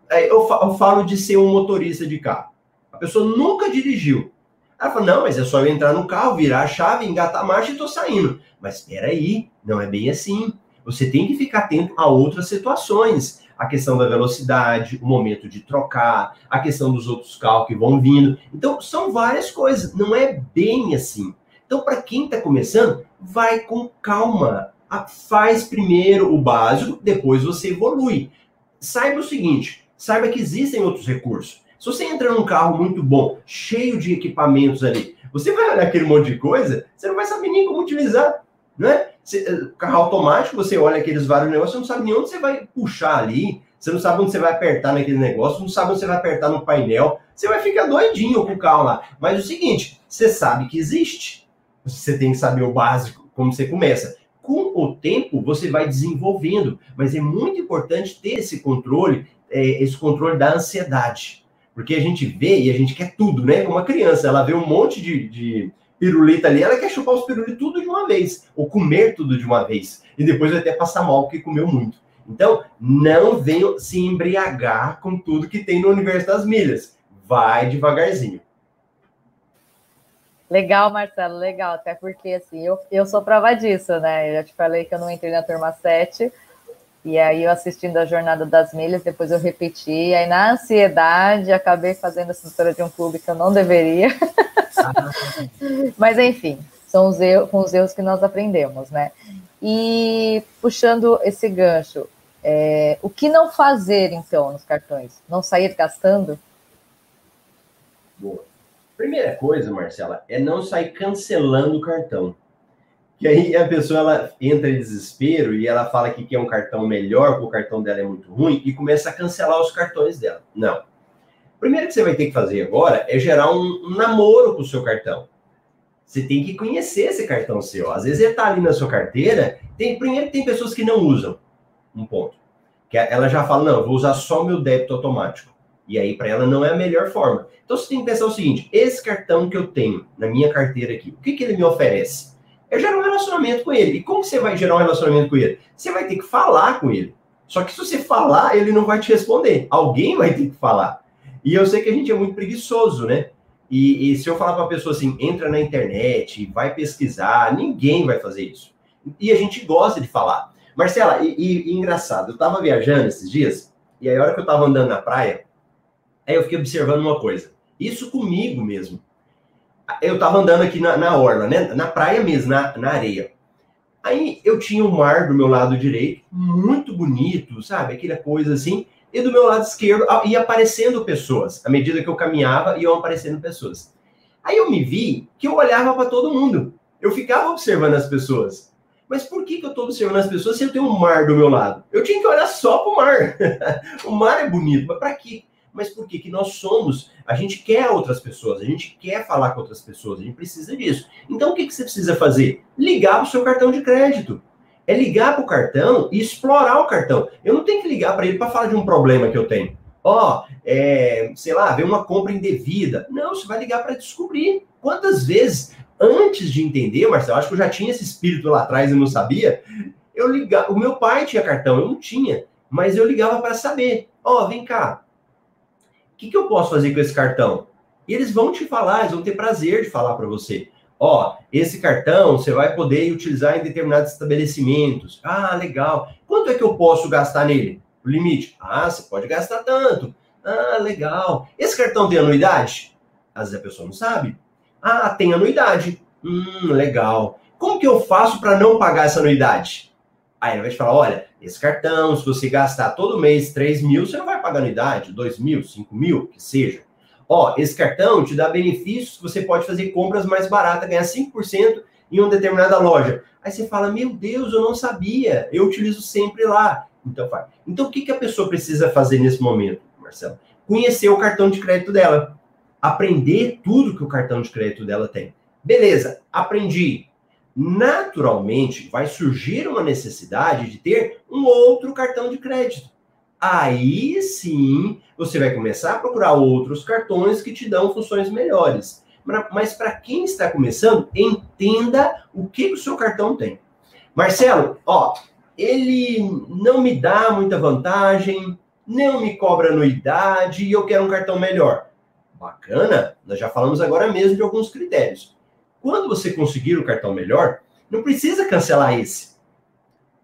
é, eu falo de ser um motorista de carro. A pessoa nunca dirigiu. Ela fala, não, mas é só eu entrar no carro, virar a chave, engatar a marcha e tô saindo. Mas espera aí, não é bem assim. Você tem que ficar atento a outras situações. A questão da velocidade, o momento de trocar, a questão dos outros carros que vão vindo. Então, são várias coisas. Não é bem assim. Então, para quem está começando, vai com calma. Faz primeiro o básico, depois você evolui. Saiba o seguinte: saiba que existem outros recursos. Se você entra num carro muito bom, cheio de equipamentos ali, você vai olhar aquele monte de coisa, você não vai saber nem como utilizar, né? Você, carro automático, você olha aqueles vários negócios, você não sabe nem onde você vai puxar ali, você não sabe onde você vai apertar naquele negócio, não sabe onde você vai apertar no painel, você vai ficar doidinho com o carro lá. Mas o seguinte, você sabe que existe, você tem que saber o básico, como você começa. Com o tempo, você vai desenvolvendo, mas é muito importante ter esse controle, é, esse controle da ansiedade. Porque a gente vê e a gente quer tudo, né? Como uma criança, ela vê um monte de, de pirulita ali, ela quer chupar os pirulitos tudo de uma vez, ou comer tudo de uma vez. E depois vai até passar mal porque comeu muito. Então, não venham se embriagar com tudo que tem no universo das milhas. Vai devagarzinho.
Legal, Marcelo, legal. Até porque, assim, eu, eu sou prova disso, né? Eu já te falei que eu não entrei na turma 7, e aí eu assistindo a Jornada das Milhas, depois eu repeti, aí na ansiedade acabei fazendo assessora de um clube que eu não deveria. Mas enfim, são os erros, com os erros que nós aprendemos, né? E puxando esse gancho, é, o que não fazer então nos cartões? Não sair gastando?
Boa. Primeira coisa, Marcela, é não sair cancelando o cartão. Que aí a pessoa ela entra em desespero e ela fala que quer um cartão melhor, porque o cartão dela é muito ruim, e começa a cancelar os cartões dela. Não. Primeiro que você vai ter que fazer agora é gerar um, namoro com o seu cartão. Você tem que conhecer esse cartão seu. Às vezes ele está ali na sua carteira. Tem, primeiro tem pessoas que não usam. Um ponto. Que ela já fala, não, vou usar só meu débito automático. E aí, para ela, não é a melhor forma. Então, você tem que pensar o seguinte: esse cartão que eu tenho na minha carteira aqui, o que, que ele me oferece? É gerar um relacionamento com ele. E como você vai gerar um relacionamento com ele? Você vai ter que falar com ele. Só que se você falar, ele não vai te responder. Alguém vai ter que falar. E eu sei que a gente é muito preguiçoso, né? E, e se eu falar para uma pessoa assim, entra na internet, vai pesquisar, ninguém vai fazer isso. E a gente gosta de falar. Marcela, e, e, e engraçado, eu estava viajando esses dias, e aí a hora que eu estava andando na praia, aí eu fiquei observando uma coisa. Isso comigo mesmo eu tava andando aqui na, na orla, né? Na praia mesmo, na, na areia. Aí eu tinha o mar do meu lado direito, muito bonito, sabe? Aquela coisa assim. E do meu lado esquerdo ia aparecendo pessoas. À medida que eu caminhava, iam aparecendo pessoas. Aí eu me vi que eu olhava para todo mundo. Eu ficava observando as pessoas. Mas por que, que eu estou observando as pessoas se eu tenho um mar do meu lado? Eu tinha que olhar só para o mar. o mar é bonito, mas para quê? Mas por que nós somos? A gente quer outras pessoas, a gente quer falar com outras pessoas, a gente precisa disso. Então, o que, que você precisa fazer? Ligar para o seu cartão de crédito. É ligar para o cartão e explorar o cartão. Eu não tenho que ligar para ele para falar de um problema que eu tenho. Ó, oh, é, sei lá, ver uma compra indevida. Não, você vai ligar para descobrir. Quantas vezes, antes de entender, Marcelo, acho que eu já tinha esse espírito lá atrás e não sabia, eu ligava. O meu pai tinha cartão, eu não tinha, mas eu ligava para saber. Ó, oh, vem cá, que, que eu posso fazer com esse cartão? E eles vão te falar, eles vão ter prazer de falar para você. Ó, esse cartão você vai poder utilizar em determinados estabelecimentos. Ah, legal. Quanto é que eu posso gastar nele? o limite. Ah, você pode gastar tanto. Ah, legal. Esse cartão tem anuidade? Às vezes a pessoa não sabe. Ah, tem anuidade. Hum, legal. Como que eu faço para não pagar essa anuidade? Aí ele vai te falar: olha, esse cartão, se você gastar todo mês 3 mil, você não vai pagar anuidade, 2 mil, 5 mil, que seja. Ó, esse cartão te dá benefícios, você pode fazer compras mais baratas, ganhar 5% em uma determinada loja. Aí você fala: meu Deus, eu não sabia, eu utilizo sempre lá. Então, faz. Então, o que, que a pessoa precisa fazer nesse momento, Marcelo? Conhecer o cartão de crédito dela. Aprender tudo que o cartão de crédito dela tem. Beleza, aprendi naturalmente vai surgir uma necessidade de ter um outro cartão de crédito. Aí sim você vai começar a procurar outros cartões que te dão funções melhores. Mas para quem está começando, entenda o que, que o seu cartão tem. Marcelo, ó, ele não me dá muita vantagem, não me cobra anuidade e eu quero um cartão melhor. Bacana, nós já falamos agora mesmo de alguns critérios. Quando você conseguir o cartão melhor, não precisa cancelar esse.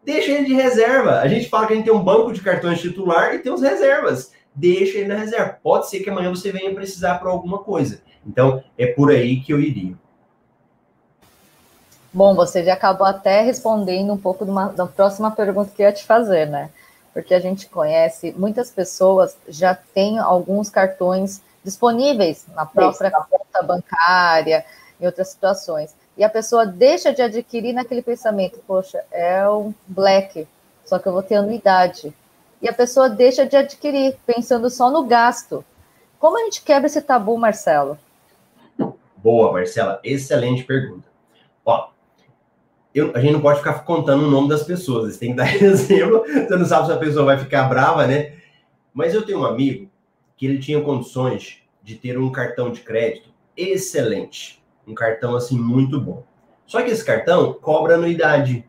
Deixa ele de reserva. A gente fala que a gente tem um banco de cartões titular e tem os reservas. Deixa ele na reserva. Pode ser que amanhã você venha precisar para alguma coisa. Então, é por aí que eu iria.
Bom, você já acabou até respondendo um pouco uma, da próxima pergunta que eu ia te fazer, né? Porque a gente conhece, muitas pessoas já têm alguns cartões disponíveis na própria conta bancária, em outras situações. E a pessoa deixa de adquirir naquele pensamento, poxa, é um black, só que eu vou ter anuidade. E a pessoa deixa de adquirir, pensando só no gasto. Como a gente quebra esse tabu, Marcelo?
Boa, Marcela, excelente pergunta. Ó, eu, a gente não pode ficar contando o nome das pessoas, você tem que dar exemplo, você não sabe se a pessoa vai ficar brava, né? Mas eu tenho um amigo que ele tinha condições de ter um cartão de crédito excelente um cartão assim muito bom. Só que esse cartão cobra anuidade.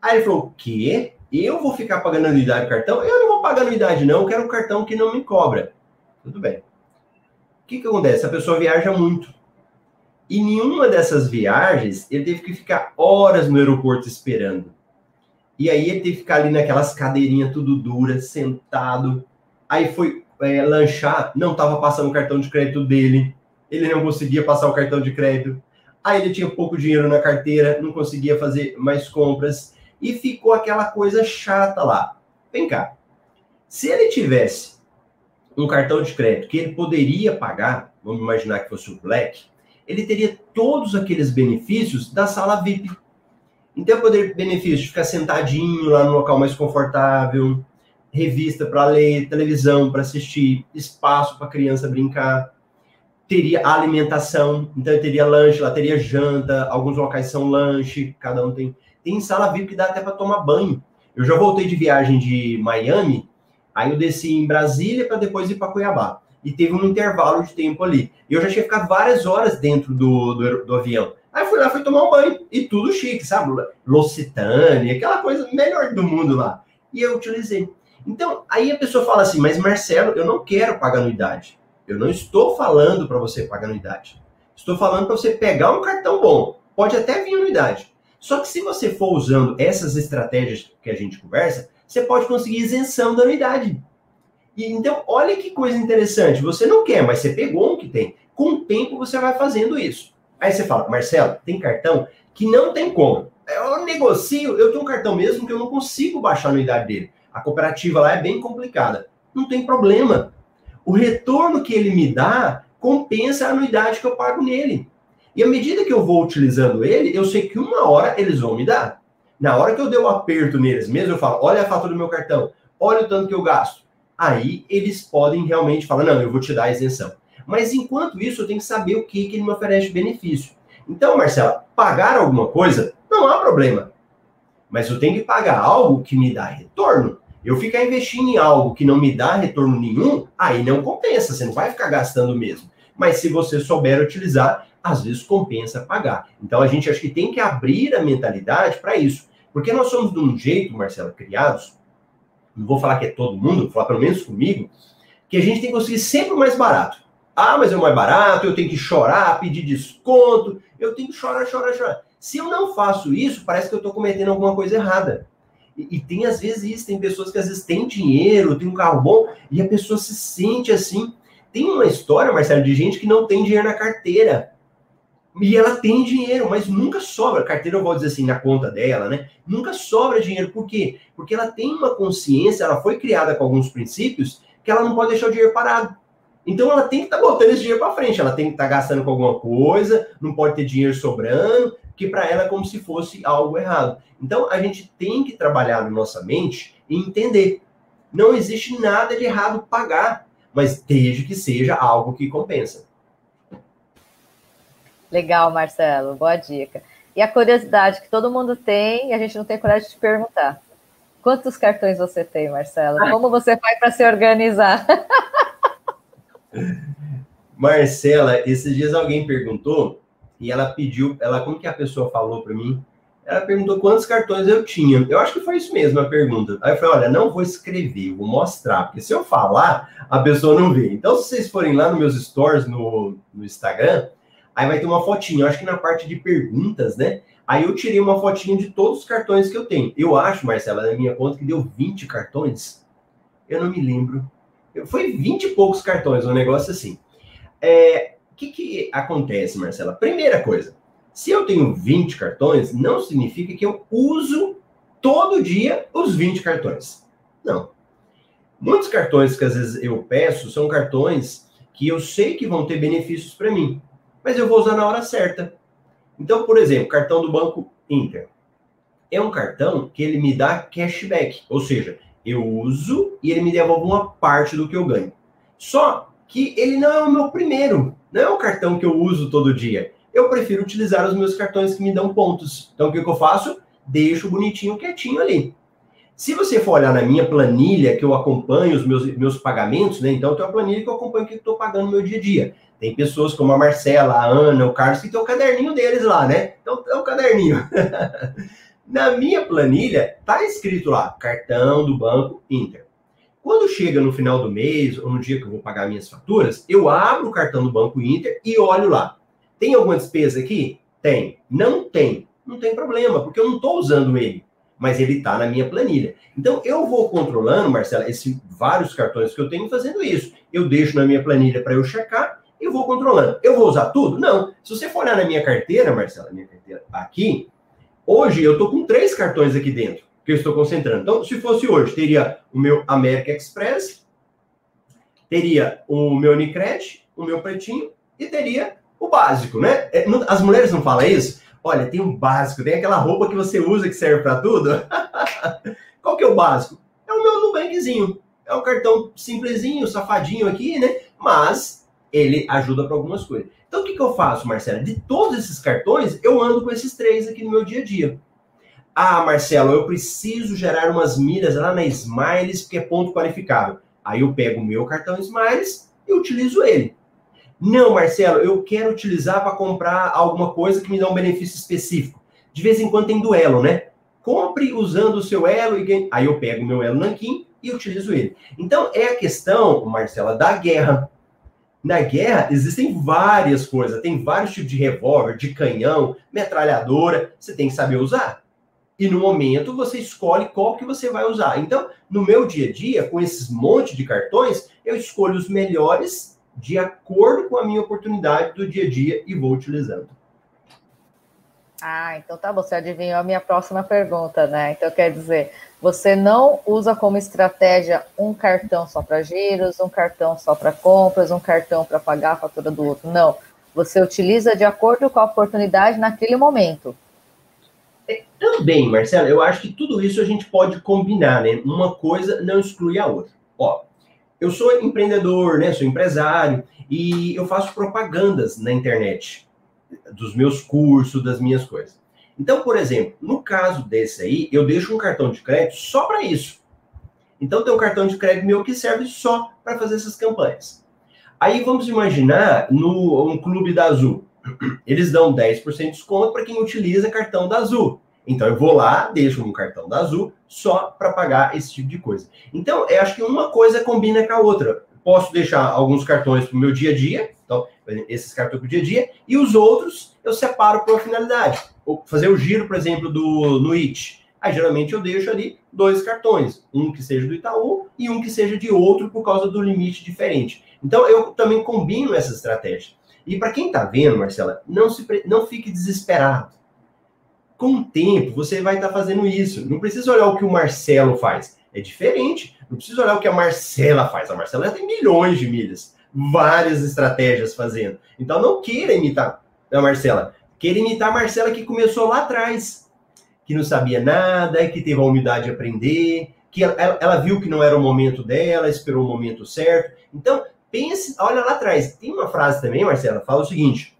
Aí ele falou: o quê? Eu vou ficar pagando anuidade do cartão? Eu não vou pagar anuidade, não. Eu quero um cartão que não me cobra. Tudo bem. O que, que acontece? A pessoa viaja muito. E nenhuma dessas viagens ele teve que ficar horas no aeroporto esperando. E aí ele teve que ficar ali naquelas cadeirinhas tudo duras, sentado. Aí foi é, lanchar, não estava passando o cartão de crédito dele ele não conseguia passar o cartão de crédito. Aí ele tinha pouco dinheiro na carteira, não conseguia fazer mais compras e ficou aquela coisa chata lá. Vem cá. Se ele tivesse um cartão de crédito que ele poderia pagar, vamos imaginar que fosse o Black, ele teria todos aqueles benefícios da sala VIP. Então, poder benefício de ficar sentadinho lá no local mais confortável, revista para ler, televisão para assistir, espaço para criança brincar, teria alimentação, então teria lanche, lá teria janta, alguns locais são lanche, cada um tem. Tem sala VIP que dá até para tomar banho. Eu já voltei de viagem de Miami, aí eu desci em Brasília para depois ir para Cuiabá. E teve um intervalo de tempo ali. E eu já tinha ficado várias horas dentro do, do, do avião. Aí fui lá, fui tomar um banho. E tudo chique, sabe? L'Occitane, aquela coisa melhor do mundo lá. E eu utilizei. Então, aí a pessoa fala assim, mas Marcelo, eu não quero pagar anuidade. Eu não estou falando para você pagar anuidade. Estou falando para você pegar um cartão bom. Pode até vir anuidade. Só que se você for usando essas estratégias que a gente conversa, você pode conseguir isenção da anuidade. E, então, olha que coisa interessante. Você não quer, mas você pegou um que tem. Com o tempo, você vai fazendo isso. Aí você fala, Marcelo, tem cartão que não tem como. Eu negocio, eu tenho um cartão mesmo que eu não consigo baixar a anuidade dele. A cooperativa lá é bem complicada. Não tem problema o retorno que ele me dá compensa a anuidade que eu pago nele. E à medida que eu vou utilizando ele, eu sei que uma hora eles vão me dar. Na hora que eu dei o um aperto neles mesmo, eu falo: olha a fatura do meu cartão, olha o tanto que eu gasto. Aí eles podem realmente falar: não, eu vou te dar a isenção. Mas enquanto isso, eu tenho que saber o que, que ele me oferece de benefício. Então, Marcela, pagar alguma coisa não há problema. Mas eu tenho que pagar algo que me dá retorno. Eu ficar investindo em algo que não me dá retorno nenhum, aí não compensa, você não vai ficar gastando mesmo. Mas se você souber utilizar, às vezes compensa pagar. Então a gente acha que tem que abrir a mentalidade para isso. Porque nós somos de um jeito, Marcelo, criados, não vou falar que é todo mundo, vou falar pelo menos comigo, que a gente tem que conseguir sempre o mais barato. Ah, mas é o mais barato, eu tenho que chorar, pedir desconto, eu tenho que chorar, chorar, chorar. Se eu não faço isso, parece que eu estou cometendo alguma coisa errada. E, e, tem às vezes isso, tem pessoas que às vezes têm dinheiro, tem um carro bom, e a pessoa se sente assim. Tem uma história, Marcelo, de gente que não tem dinheiro na carteira. E ela tem dinheiro, mas nunca sobra. Carteira, eu vou dizer assim, na conta dela, né? Nunca sobra dinheiro. Por quê? Porque ela tem uma consciência, ela foi criada com alguns princípios que ela não pode deixar o dinheiro parado. Então ela tem que estar tá botando esse dinheiro para frente, ela tem que estar tá gastando com alguma coisa, não pode ter dinheiro sobrando, que para ela é como se fosse algo errado. Então a gente tem que trabalhar na nossa mente e entender. Não existe nada de errado pagar, mas desde que seja algo que compensa.
Legal, Marcelo, boa dica. E a curiosidade que todo mundo tem, e a gente não tem coragem de te perguntar. Quantos cartões você tem, Marcelo? Como você faz para se organizar?
Marcela, esses dias alguém perguntou e ela pediu, ela como que a pessoa falou para mim? Ela perguntou quantos cartões eu tinha. Eu acho que foi isso mesmo a pergunta. Aí eu falei, olha, não vou escrever, vou mostrar, porque se eu falar, a pessoa não vê. Então, se vocês forem lá nos meus stories no, no Instagram, aí vai ter uma fotinha. Eu acho que na parte de perguntas, né? Aí eu tirei uma fotinha de todos os cartões que eu tenho. Eu acho, Marcela, na minha conta, que deu 20 cartões. Eu não me lembro. Foi 20 e poucos cartões, um negócio assim. É, que, que acontece, Marcela? Primeira coisa, se eu tenho 20 cartões, não significa que eu uso todo dia os 20 cartões. Não. Muitos cartões que às vezes eu peço são cartões que eu sei que vão ter benefícios para mim, mas eu vou usar na hora certa. Então, por exemplo, cartão do Banco Inter. É um cartão que ele me dá cashback, ou seja, eu uso e ele me devolve uma parte do que eu ganho. Só que ele não é o meu primeiro, não é o cartão que eu uso todo dia. Eu prefiro utilizar os meus cartões que me dão pontos. Então, o que, que eu faço? Deixo bonitinho, quietinho ali. Se você for olhar na minha planilha, que eu acompanho os meus, meus pagamentos, né? Então, tem uma planilha que eu acompanho o que eu estou pagando no meu dia a dia. Tem pessoas como a Marcela, a Ana, o Carlos, que tem o caderninho deles lá, né? Então, é o caderninho. Na minha planilha, tá escrito lá, cartão do Banco Inter. Quando chega no final do mês, ou no dia que eu vou pagar minhas faturas, eu abro o cartão do Banco Inter e olho lá. Tem alguma despesa aqui? Tem. Não tem. Não tem problema, porque eu não estou usando ele. Mas ele está na minha planilha. Então, eu vou controlando, Marcela, esses vários cartões que eu tenho fazendo isso. Eu deixo na minha planilha para eu checar e vou controlando. Eu vou usar tudo? Não. Se você for olhar na minha carteira, Marcela, minha carteira aqui, Hoje eu estou com três cartões aqui dentro que eu estou concentrando. Então, se fosse hoje, teria o meu American Express, teria o meu Unicred, o meu pretinho e teria o básico, né? É, as mulheres não falam isso? Olha, tem um básico, tem aquela roupa que você usa que serve para tudo. Qual que é o básico? É o meu Nubankzinho. É um cartão simplesinho, safadinho aqui, né? Mas ele ajuda para algumas coisas. Então, o que, que eu faço, Marcelo? De todos esses cartões, eu ando com esses três aqui no meu dia a dia. Ah, Marcelo, eu preciso gerar umas milhas lá na Smiles, porque é ponto qualificável. Aí eu pego o meu cartão Smiles e utilizo ele. Não, Marcelo, eu quero utilizar para comprar alguma coisa que me dá um benefício específico. De vez em quando tem duelo, né? Compre usando o seu elo e. Aí eu pego o meu elo nanquim e utilizo ele. Então é a questão, Marcela, da guerra. Na guerra existem várias coisas, tem vários tipos de revólver, de canhão, metralhadora, você tem que saber usar. E no momento você escolhe qual que você vai usar. Então, no meu dia a dia, com esses monte de cartões, eu escolho os melhores de acordo com a minha oportunidade do dia a dia e vou utilizando.
Ah, então tá você adivinhou a minha próxima pergunta, né? Então quer dizer, você não usa como estratégia um cartão só para giros, um cartão só para compras, um cartão para pagar a fatura do outro. Não. Você utiliza de acordo com a oportunidade naquele momento.
Também, Marcelo, eu acho que tudo isso a gente pode combinar, né? Uma coisa não exclui a outra. Ó, eu sou empreendedor, né? Sou empresário e eu faço propagandas na internet dos meus cursos, das minhas coisas. Então, por exemplo, no caso desse aí, eu deixo um cartão de crédito só para isso. Então, tem um cartão de crédito meu que serve só para fazer essas campanhas. Aí vamos imaginar no um clube da Azul. Eles dão 10% de desconto para quem utiliza cartão da Azul. Então eu vou lá, deixo um cartão da Azul só para pagar esse tipo de coisa. Então, eu acho que uma coisa combina com a outra. Posso deixar alguns cartões para o meu dia a dia, então, esses cartões para o dia a dia, e os outros eu separo por finalidade fazer o giro, por exemplo, do no IT. Aí geralmente eu deixo ali dois cartões, um que seja do Itaú e um que seja de outro por causa do limite diferente. Então eu também combino essa estratégia. E para quem está vendo, Marcela, não, se, não fique desesperado. Com o tempo, você vai estar tá fazendo isso. Não precisa olhar o que o Marcelo faz. É diferente. Não precisa olhar o que a Marcela faz. A Marcela tem milhões de milhas, várias estratégias fazendo. Então não queira imitar a Marcela. Queira imitar a Marcela que começou lá atrás, que não sabia nada, que teve a humildade de aprender, que ela, ela viu que não era o momento dela, esperou o momento certo. Então, pense, olha lá atrás. Tem uma frase também, Marcela, fala o seguinte: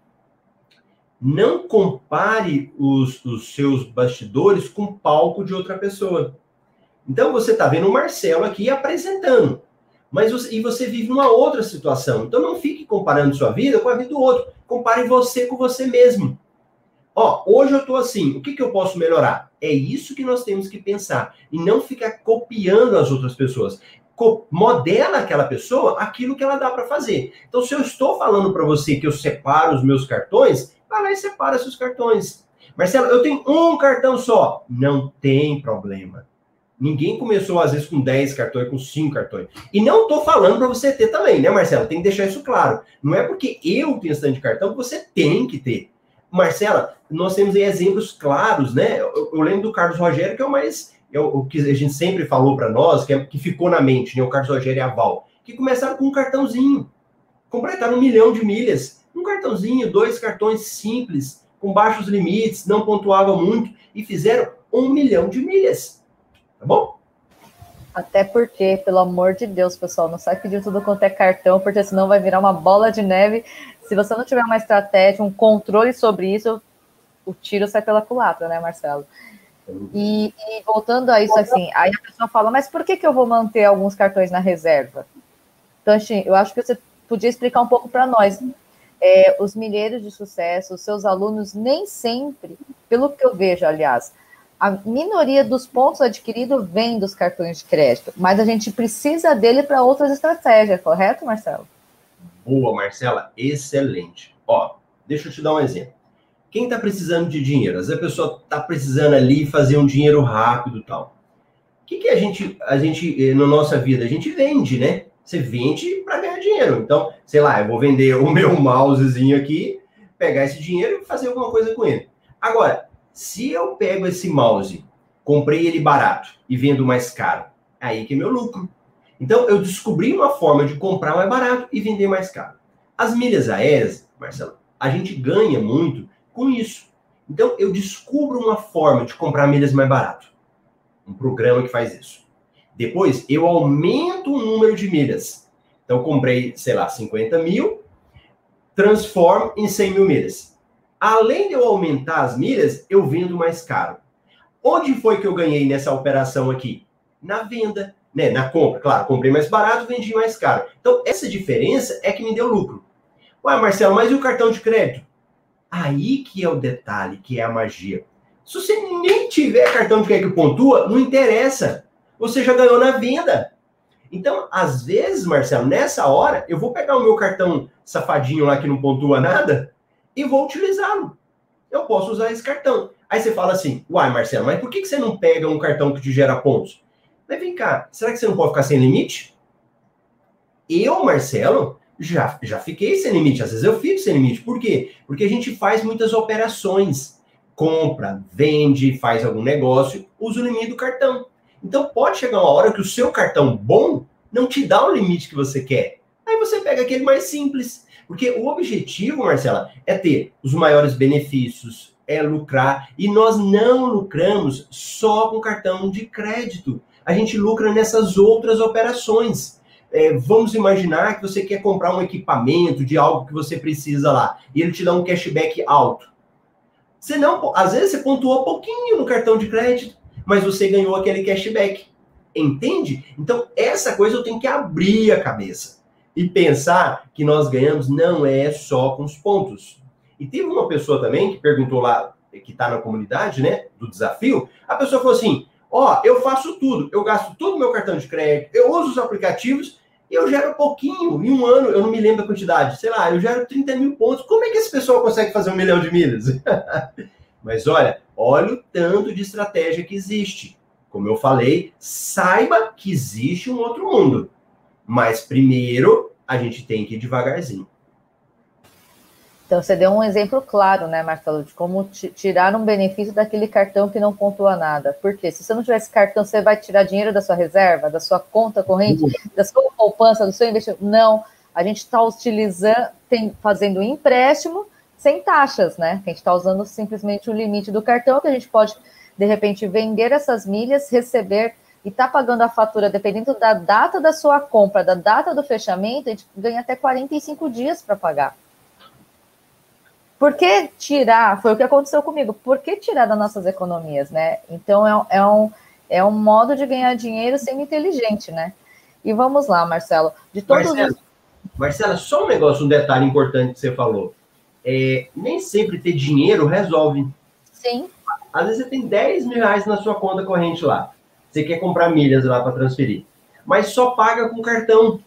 não compare os, os seus bastidores com o palco de outra pessoa. Então você está vendo o Marcelo aqui apresentando, mas você, e você vive uma outra situação. Então não fique comparando sua vida com a vida do outro. Compare você com você mesmo. Ó, hoje eu estou assim, o que, que eu posso melhorar? É isso que nós temos que pensar e não ficar copiando as outras pessoas modela aquela pessoa aquilo que ela dá para fazer. Então, se eu estou falando para você que eu separo os meus cartões, vai lá e separa seus cartões. Marcelo, eu tenho um cartão só. Não tem problema. Ninguém começou, às vezes, com 10 cartões, com 5 cartões. E não estou falando para você ter também, né, Marcelo? Tem que deixar isso claro. Não é porque eu tenho esse de cartão que você tem que ter. Marcela, nós temos aí exemplos claros, né? Eu, eu lembro do Carlos Rogério, que é o mais é o, que a gente sempre falou para nós, que, é, que ficou na mente, né, o Carlos Rogério e a Val, que começaram com um cartãozinho, completaram um milhão de milhas, um cartãozinho, dois cartões simples, com baixos limites, não pontuavam muito, e fizeram um milhão de milhas. Tá bom?
Até porque, pelo amor de Deus, pessoal, não sai pedindo tudo quanto é cartão, porque senão vai virar uma bola de neve. Se você não tiver uma estratégia, um controle sobre isso, o tiro sai pela culatra, né, Marcelo? E, e, voltando a isso, assim, aí a pessoa fala, mas por que, que eu vou manter alguns cartões na reserva? Então, assim, eu acho que você podia explicar um pouco para nós. É, os milheiros de sucesso, os seus alunos, nem sempre, pelo que eu vejo, aliás, a minoria dos pontos adquiridos vem dos cartões de crédito, mas a gente precisa dele para outras estratégias, correto, Marcelo?
Boa, Marcela, excelente. Ó, deixa eu te dar um exemplo. Quem está precisando de dinheiro? Às vezes a pessoa está precisando ali fazer um dinheiro rápido tal. O que, que a gente, a gente, eh, na nossa vida, a gente vende, né? Você vende para ganhar dinheiro. Então, sei lá, eu vou vender o meu mousezinho aqui, pegar esse dinheiro e fazer alguma coisa com ele. Agora, se eu pego esse mouse, comprei ele barato e vendo mais caro, aí que é meu lucro. Então, eu descobri uma forma de comprar mais barato e vender mais caro. As milhas aéreas, Marcelo, a gente ganha muito com isso. Então, eu descubro uma forma de comprar milhas mais barato. Um programa que faz isso. Depois, eu aumento o número de milhas. Então, comprei, sei lá, 50 mil, transformo em 100 mil milhas. Além de eu aumentar as milhas, eu vendo mais caro. Onde foi que eu ganhei nessa operação aqui? Na venda, né? Na compra. Claro, comprei mais barato, vendi mais caro. Então, essa diferença é que me deu lucro. Ué, Marcelo, mas e o cartão de crédito? Aí que é o detalhe, que é a magia. Se você nem tiver cartão de crédito que pontua, não interessa. Você já ganhou na venda. Então, às vezes, Marcelo, nessa hora, eu vou pegar o meu cartão safadinho lá que não pontua nada e vou utilizá-lo. Eu posso usar esse cartão. Aí você fala assim, uai, Marcelo, mas por que você não pega um cartão que te gera pontos? Mas vem cá, será que você não pode ficar sem limite? Eu, Marcelo, já, já fiquei sem limite. Às vezes eu fico sem limite. Por quê? Porque a gente faz muitas operações. Compra, vende, faz algum negócio, usa o limite do cartão. Então pode chegar uma hora que o seu cartão bom não te dá o limite que você quer. Aí você pega aquele mais simples. Porque o objetivo, Marcela, é ter os maiores benefícios, é lucrar. E nós não lucramos só com cartão de crédito. A gente lucra nessas outras operações é, vamos imaginar que você quer comprar um equipamento de algo que você precisa lá e ele te dá um cashback alto. Você não, às vezes você pontuou pouquinho no cartão de crédito, mas você ganhou aquele cashback. Entende? Então, essa coisa eu tenho que abrir a cabeça e pensar que nós ganhamos não é só com os pontos. E teve uma pessoa também que perguntou lá, que está na comunidade, né, do desafio, a pessoa falou assim: Ó, eu faço tudo, eu gasto todo o meu cartão de crédito, eu uso os aplicativos e eu gero pouquinho. Em um ano, eu não me lembro a quantidade, sei lá, eu gero 30 mil pontos. Como é que esse pessoal consegue fazer um milhão de milhas? Mas olha, Olha o tanto de estratégia que existe. Como eu falei, saiba que existe um outro mundo. Mas primeiro, a gente tem que ir devagarzinho.
Então, você deu um exemplo claro, né, Marcelo, de como tirar um benefício daquele cartão que não pontua nada. Porque se você não tiver esse cartão, você vai tirar dinheiro da sua reserva, da sua conta corrente, da sua poupança, do seu investimento. Não, a gente está utilizando, tem, fazendo empréstimo sem taxas, né? A gente está usando simplesmente o limite do cartão, que a gente pode, de repente, vender essas milhas, receber e tá pagando a fatura, dependendo da data da sua compra, da data do fechamento, a gente ganha até 45 dias para pagar. Por que tirar? Foi o que aconteceu comigo. Por que tirar das nossas economias, né? Então é, é, um, é um modo de ganhar dinheiro sendo inteligente, né? E vamos lá, Marcelo. De todos
Marcelo,
os...
Marcela, só um negócio, um detalhe importante que você falou. É, nem sempre ter dinheiro resolve.
Sim.
Às vezes você tem 10 mil reais na sua conta corrente lá. Você quer comprar milhas lá para transferir. Mas só paga com cartão.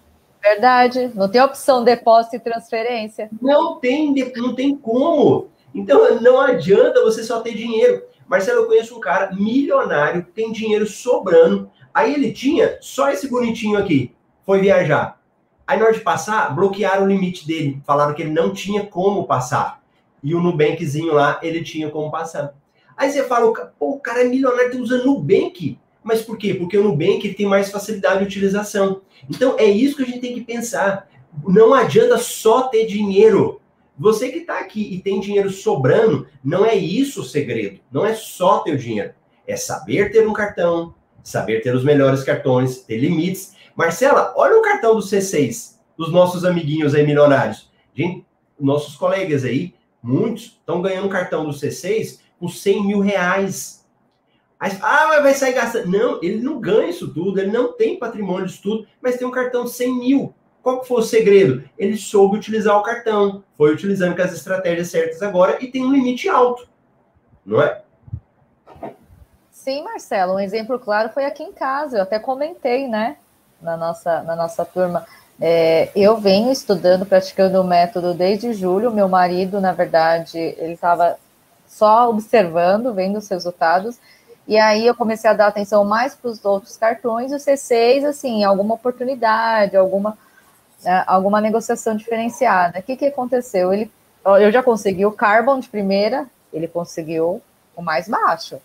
Verdade. Não tem opção depósito e transferência.
Não tem, não tem como. Então não adianta você só ter dinheiro. Marcelo, eu conheço um cara milionário, tem dinheiro sobrando. Aí ele tinha só esse bonitinho aqui. Foi viajar. Aí na hora de passar, bloquearam o limite dele. Falaram que ele não tinha como passar. E o Nubankzinho lá, ele tinha como passar. Aí você fala, pô, o cara é milionário, tá usando Nubank. Mas por quê? Porque o Nubank ele tem mais facilidade de utilização. Então é isso que a gente tem que pensar. Não adianta só ter dinheiro. Você que está aqui e tem dinheiro sobrando, não é isso o segredo. Não é só ter o dinheiro. É saber ter um cartão, saber ter os melhores cartões, ter limites. Marcela, olha o cartão do C6, dos nossos amiguinhos aí milionários. Gente, nossos colegas aí, muitos, estão ganhando cartão do C6 com 100 mil reais Aí, ah, mas vai sair gastando. Não, ele não ganha isso tudo, ele não tem patrimônio disso tudo, mas tem um cartão de 100 mil. Qual que foi o segredo? Ele soube utilizar o cartão, foi utilizando com as estratégias certas agora e tem um limite alto, não é?
Sim, Marcelo, um exemplo claro foi aqui em casa, eu até comentei, né, na nossa, na nossa turma. É, eu venho estudando, praticando o método desde julho. Meu marido, na verdade, ele estava só observando, vendo os resultados, e aí eu comecei a dar atenção mais para os outros cartões, e o C6, assim, alguma oportunidade, alguma, né, alguma negociação diferenciada. O que, que aconteceu? Ele, eu já consegui o Carbon de primeira, ele conseguiu o mais baixo.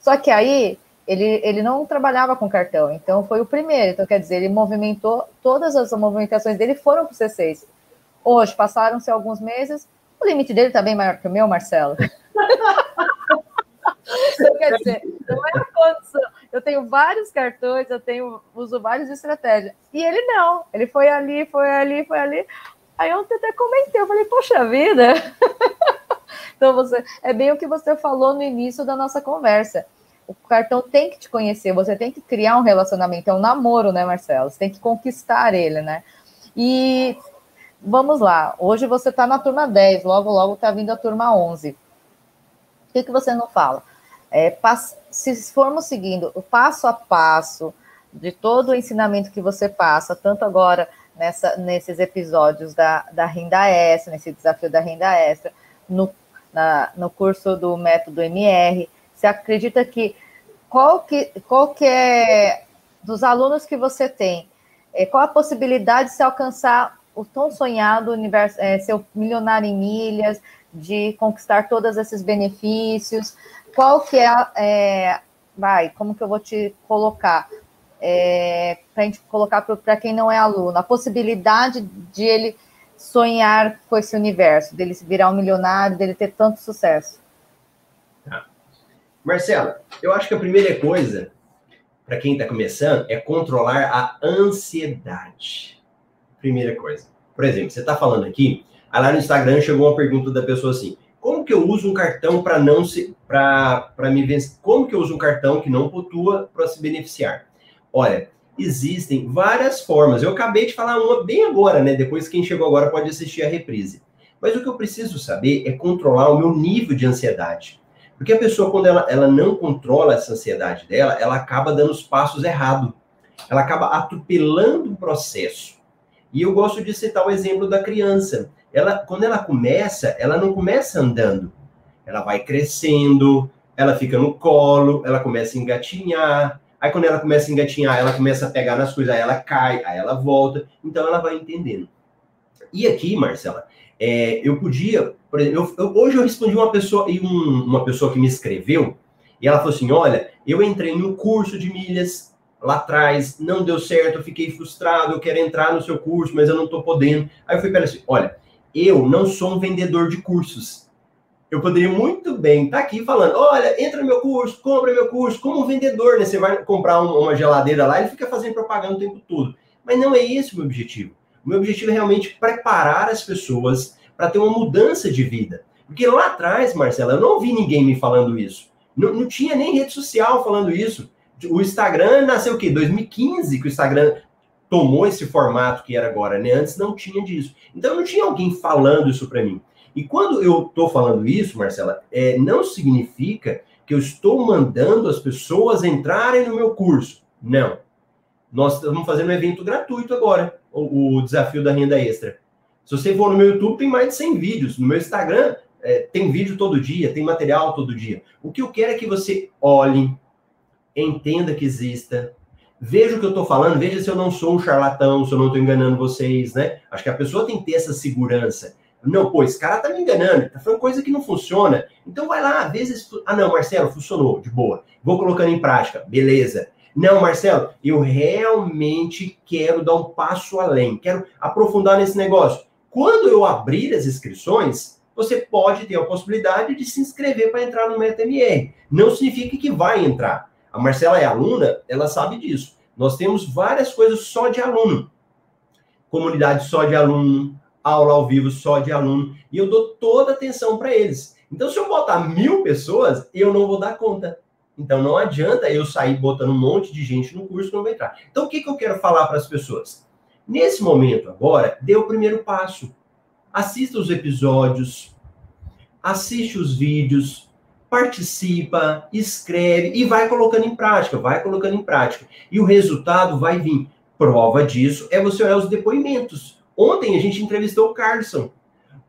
Só que aí ele, ele não trabalhava com cartão, então foi o primeiro. Então, quer dizer, ele movimentou, todas as movimentações dele foram para o C6. Hoje, passaram-se alguns meses, o limite dele está bem maior que o meu, Marcelo. Então, quer dizer, não é a condição. Eu tenho vários cartões, eu tenho, uso várias estratégias. E ele não. Ele foi ali, foi ali, foi ali. Aí eu até comentei, eu falei, poxa vida. então, você é bem o que você falou no início da nossa conversa. O cartão tem que te conhecer, você tem que criar um relacionamento, é um namoro, né, Marcelo? Você tem que conquistar ele, né? E vamos lá, hoje você está na turma 10, logo, logo está vindo a turma 11. O que, que você não fala? É, se formos seguindo o passo a passo de todo o ensinamento que você passa, tanto agora nessa, nesses episódios da, da renda extra, nesse desafio da renda extra, no, na, no curso do método MR, você acredita que qual que, qual que é dos alunos que você tem, é, qual a possibilidade de se alcançar o tão sonhado universo, é, ser milionário em milhas, de conquistar todos esses benefícios, qual que é, é vai, como que eu vou te colocar? É, para a gente colocar para quem não é aluno, a possibilidade de ele sonhar com esse universo, dele virar um milionário, dele ter tanto sucesso.
Tá. Marcela, eu acho que a primeira coisa, para quem está começando, é controlar a ansiedade. Primeira coisa. Por exemplo, você está falando aqui, lá no Instagram chegou uma pergunta da pessoa assim: como que eu uso um cartão para não se para me vencer? Como que eu uso um cartão que não pontua para se beneficiar? Olha, existem várias formas. Eu acabei de falar uma bem agora, né? Depois quem chegou agora pode assistir a reprise. Mas o que eu preciso saber é controlar o meu nível de ansiedade. Porque a pessoa, quando ela, ela não controla essa ansiedade dela, ela acaba dando os passos errados. Ela acaba atropelando o processo. E eu gosto de citar o exemplo da criança ela, quando ela começa, ela não começa andando. ela vai crescendo, ela fica no colo, ela começa a engatinhar. Aí quando ela começa a engatinhar, ela começa a pegar nas coisas, aí ela cai, aí ela volta. Então ela vai entendendo. E aqui, Marcela, é, eu podia, por exemplo, eu, eu, hoje eu respondi uma pessoa e um, uma pessoa que me escreveu e ela falou assim: olha, eu entrei no curso de milhas lá atrás, não deu certo, eu fiquei frustrado, eu quero entrar no seu curso, mas eu não estou podendo. Aí eu fui para ela assim: olha, eu não sou um vendedor de cursos. Eu poderia muito bem estar tá aqui falando: olha, entra no meu curso, compra meu curso, como um vendedor, né? Você vai comprar uma geladeira lá e fica fazendo propaganda o tempo todo. Mas não é esse o meu objetivo. O meu objetivo é realmente preparar as pessoas para ter uma mudança de vida. Porque lá atrás, Marcela, eu não ouvi ninguém me falando isso. Não, não tinha nem rede social falando isso. O Instagram nasceu o quê? 2015 que o Instagram tomou esse formato que era agora, né? Antes não tinha disso. Então não tinha alguém falando isso para mim. E quando eu estou falando isso, Marcela, é, não significa que eu estou mandando as pessoas entrarem no meu curso. Não. Nós estamos fazendo um evento gratuito agora, o, o desafio da renda extra. Se você for no meu YouTube, tem mais de 100 vídeos. No meu Instagram, é, tem vídeo todo dia, tem material todo dia. O que eu quero é que você olhe, entenda que exista, veja o que eu estou falando, veja se eu não sou um charlatão, se eu não estou enganando vocês, né? Acho que a pessoa tem que ter essa segurança. Não, pô, esse cara tá me enganando, tá falando coisa que não funciona. Então vai lá, às vezes. Ah, não, Marcelo, funcionou, de boa. Vou colocando em prática, beleza. Não, Marcelo, eu realmente quero dar um passo além, quero aprofundar nesse negócio. Quando eu abrir as inscrições, você pode ter a possibilidade de se inscrever para entrar no MetaMR. Não significa que vai entrar. A Marcela é aluna, ela sabe disso. Nós temos várias coisas só de aluno. Comunidade só de aluno, aula ao vivo só de aluno. E eu dou toda atenção para eles. Então, se eu botar mil pessoas, eu não vou dar conta. Então, não adianta eu sair botando um monte de gente no curso que não vai entrar. Então, o que, que eu quero falar para as pessoas? Nesse momento agora, dê o primeiro passo. Assista os episódios, assiste os vídeos, participa, escreve e vai colocando em prática, vai colocando em prática. E o resultado vai vir. Prova disso é você olhar os depoimentos. Ontem a gente entrevistou o Carlson.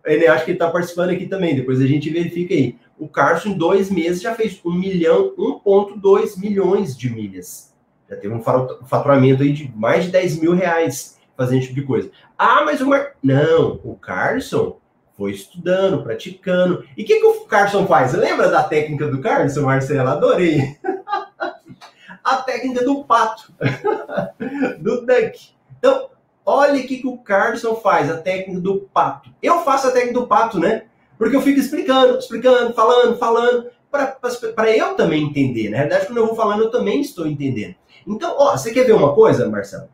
Ele acho que ele está participando aqui também, depois a gente verifica aí. O Carlson, em dois meses, já fez 1 milhão, 1,2 milhões de milhas. Já teve um faturamento aí de mais de 10 mil reais fazendo esse tipo de coisa. Ah, mas o Mar... Não, o Carlson foi estudando, praticando. E o que, que o Carson faz? Lembra da técnica do Carson, Marcelo? Adorei. a técnica do pato, do duck. Então, olha o que, que o Carson faz, a técnica do pato. Eu faço a técnica do pato, né? Porque eu fico explicando, explicando, falando, falando, para eu também entender. Na verdade, quando eu vou falando, eu também estou entendendo. Então, ó, você quer ver uma coisa, Marcelo?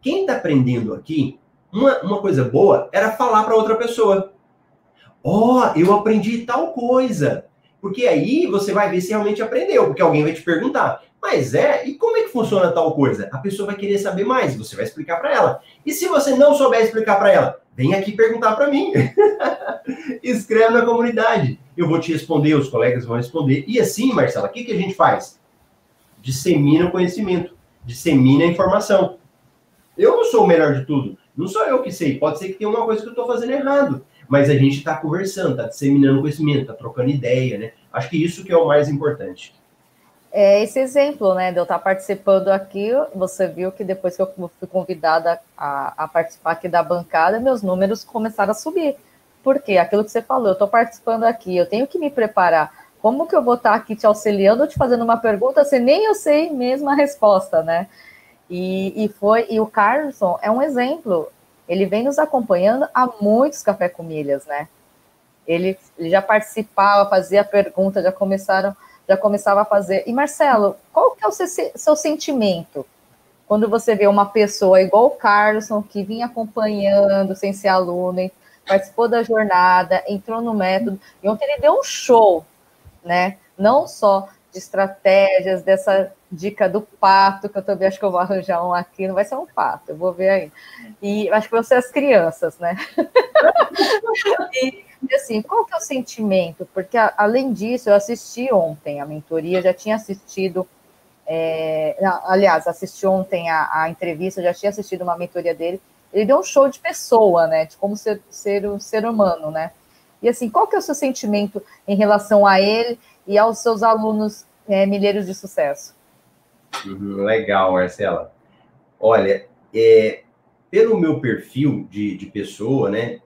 Quem está aprendendo aqui uma, uma coisa boa era falar para outra pessoa. Ó, oh, eu aprendi tal coisa. Porque aí você vai ver se realmente aprendeu, porque alguém vai te perguntar. Mas é, e como é que funciona tal coisa? A pessoa vai querer saber mais, você vai explicar para ela. E se você não souber explicar para ela, vem aqui perguntar para mim. Escreve na comunidade. Eu vou te responder, os colegas vão responder. E assim, Marcela, o que, que a gente faz? Dissemina o conhecimento, dissemina a informação. Eu não sou o melhor de tudo, não sou eu que sei, pode ser que tenha uma coisa que eu estou fazendo errado, mas a gente está conversando, está disseminando conhecimento, está trocando ideia, né? Acho que isso que é o mais importante.
É esse exemplo, né, de eu estar tá participando aqui, você viu que depois que eu fui convidada a, a participar aqui da bancada, meus números começaram a subir. Por quê? Aquilo que você falou, eu estou participando aqui, eu tenho que me preparar. Como que eu vou estar tá aqui te auxiliando, te fazendo uma pergunta, se nem eu sei mesmo a resposta, né? E, e foi e o Carlson é um exemplo. Ele vem nos acompanhando há muitos café com milhas, né? Ele, ele já participava, fazia pergunta, já começaram, já começava a fazer. E Marcelo, qual que é o seu, seu sentimento quando você vê uma pessoa igual o Carlson que vinha acompanhando sem ser aluno, participou da jornada, entrou no método, e ontem ele deu um show, né? Não só de estratégias, dessa dica do pato, que eu também acho que eu vou arranjar um aqui, não vai ser um pato, eu vou ver aí. E acho que vão ser as crianças, né? e, assim, qual que é o sentimento? Porque, além disso, eu assisti ontem a mentoria, já tinha assistido, é, aliás, assisti ontem a, a, entrevista, já tinha assistido uma mentoria dele, ele deu um show de pessoa, né, de como ser, ser um ser humano, né? E assim, qual que é o seu sentimento em relação a ele e aos seus alunos é, milheiros de sucesso?
Uhum, legal, Marcela. Olha, é, pelo meu perfil de, de pessoa, né,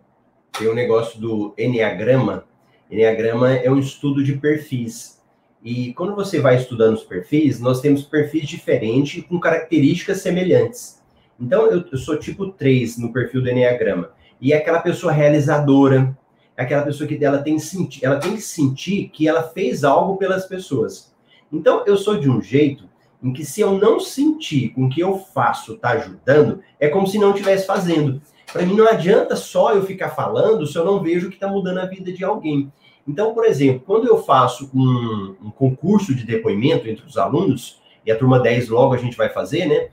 tem um negócio do Enneagrama. Enneagrama é um estudo de perfis. E quando você vai estudando os perfis, nós temos perfis diferentes com características semelhantes. Então, eu, eu sou tipo 3 no perfil do Enneagrama. E é aquela pessoa realizadora, é aquela pessoa que ela tem, ela tem que sentir que ela fez algo pelas pessoas. Então, eu sou de um jeito em que se eu não sentir com que eu faço está ajudando, é como se não estivesse fazendo. Para mim não adianta só eu ficar falando se eu não vejo que está mudando a vida de alguém. Então, por exemplo, quando eu faço um, um, concurso de depoimento entre os alunos, e a turma 10 logo a gente vai fazer, né?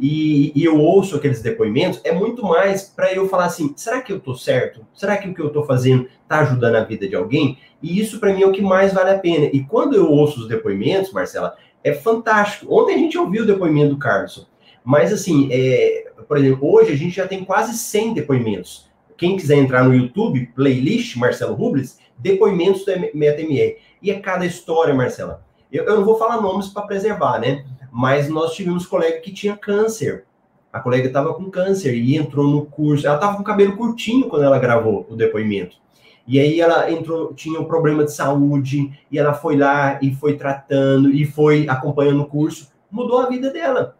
E, e eu ouço aqueles depoimentos, é muito mais para eu falar assim: será que eu estou certo? Será que o que eu estou fazendo está ajudando a vida de alguém? E isso para mim é o que mais vale a pena. E quando eu ouço os depoimentos, Marcela, é fantástico. Ontem a gente ouviu o depoimento do Carlson, mas assim, é, por exemplo, hoje a gente já tem quase 100 depoimentos. Quem quiser entrar no YouTube, playlist Marcelo Rubles, depoimentos do MetaMR. E é cada história, Marcela. Eu, eu não vou falar nomes para preservar, né? Mas nós tivemos colega que tinha câncer. A colega estava com câncer e entrou no curso. Ela estava com o cabelo curtinho quando ela gravou o depoimento. E aí ela entrou, tinha um problema de saúde, e ela foi lá e foi tratando, e foi acompanhando o curso, mudou a vida dela.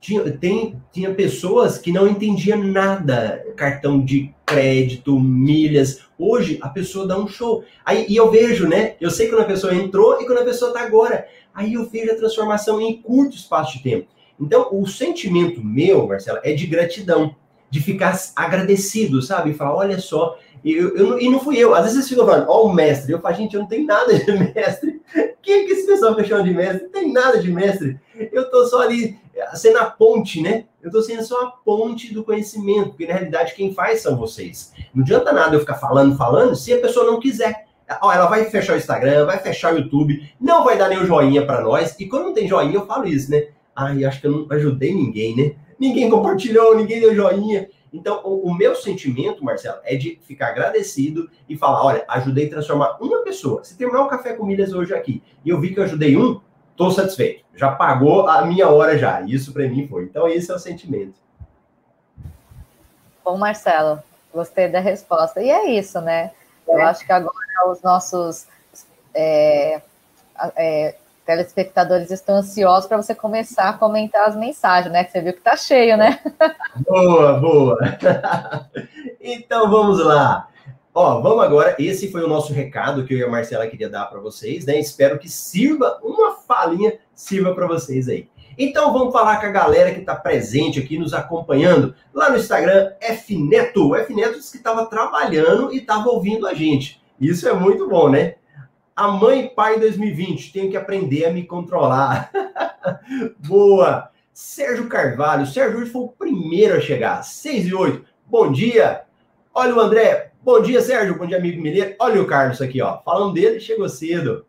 Tinha, tem, tinha pessoas que não entendiam nada, cartão de crédito, milhas. Hoje a pessoa dá um show. Aí e eu vejo, né? Eu sei quando a pessoa entrou e quando a pessoa está agora. Aí eu vejo a transformação em curto espaço de tempo. Então, o sentimento meu, Marcela, é de gratidão, de ficar agradecido, sabe? Falar, olha só, eu, eu, e não fui eu. Às vezes vocês ficam falando, ó, oh, o mestre. Eu falo, gente, eu não tenho nada de mestre. Quem é que esse pessoal fica chamando de mestre? Não tem nada de mestre. Eu tô só ali sendo a ponte, né? Eu tô sendo só a ponte do conhecimento, porque na realidade quem faz são vocês. Não adianta nada eu ficar falando, falando, se a pessoa não quiser. Ó, ela vai fechar o Instagram, vai fechar o YouTube, não vai dar o joinha para nós. E quando não tem joinha, eu falo isso, né? Ai, acho que eu não ajudei ninguém, né? Ninguém compartilhou, ninguém deu joinha. Então, o, meu sentimento, Marcelo, é de ficar agradecido e falar: olha, ajudei a transformar uma pessoa. Se terminar o café com milhas hoje aqui e eu vi que eu ajudei um, estou satisfeito. Já pagou a minha hora já. Isso para mim foi. Então, esse é o sentimento.
Bom, Marcelo, gostei da resposta. E é isso, né? Eu acho que agora os nossos é, é, telespectadores estão ansiosos para você começar a comentar as mensagens, né? Que você viu que tá cheio, né?
Boa, boa. então vamos lá. Ó, vamos agora. Esse foi o nosso recado que eu e a Marcela queria dar para vocês, né? Espero que sirva uma falinha, sirva para vocês aí. Então vamos falar com a galera que está presente aqui nos acompanhando lá no Instagram, Fneto. O Fneto disse que estava trabalhando e estava ouvindo a gente. Isso é muito bom, né? A mãe e pai 2020, tenho que aprender a me controlar. Boa! Sérgio Carvalho, Sérgio hoje foi o primeiro a chegar, 6 e 8. Bom dia! Olha o André, bom dia, Sérgio, bom dia, amigo mineiro. Olha o Carlos aqui, ó, falando dele, chegou cedo.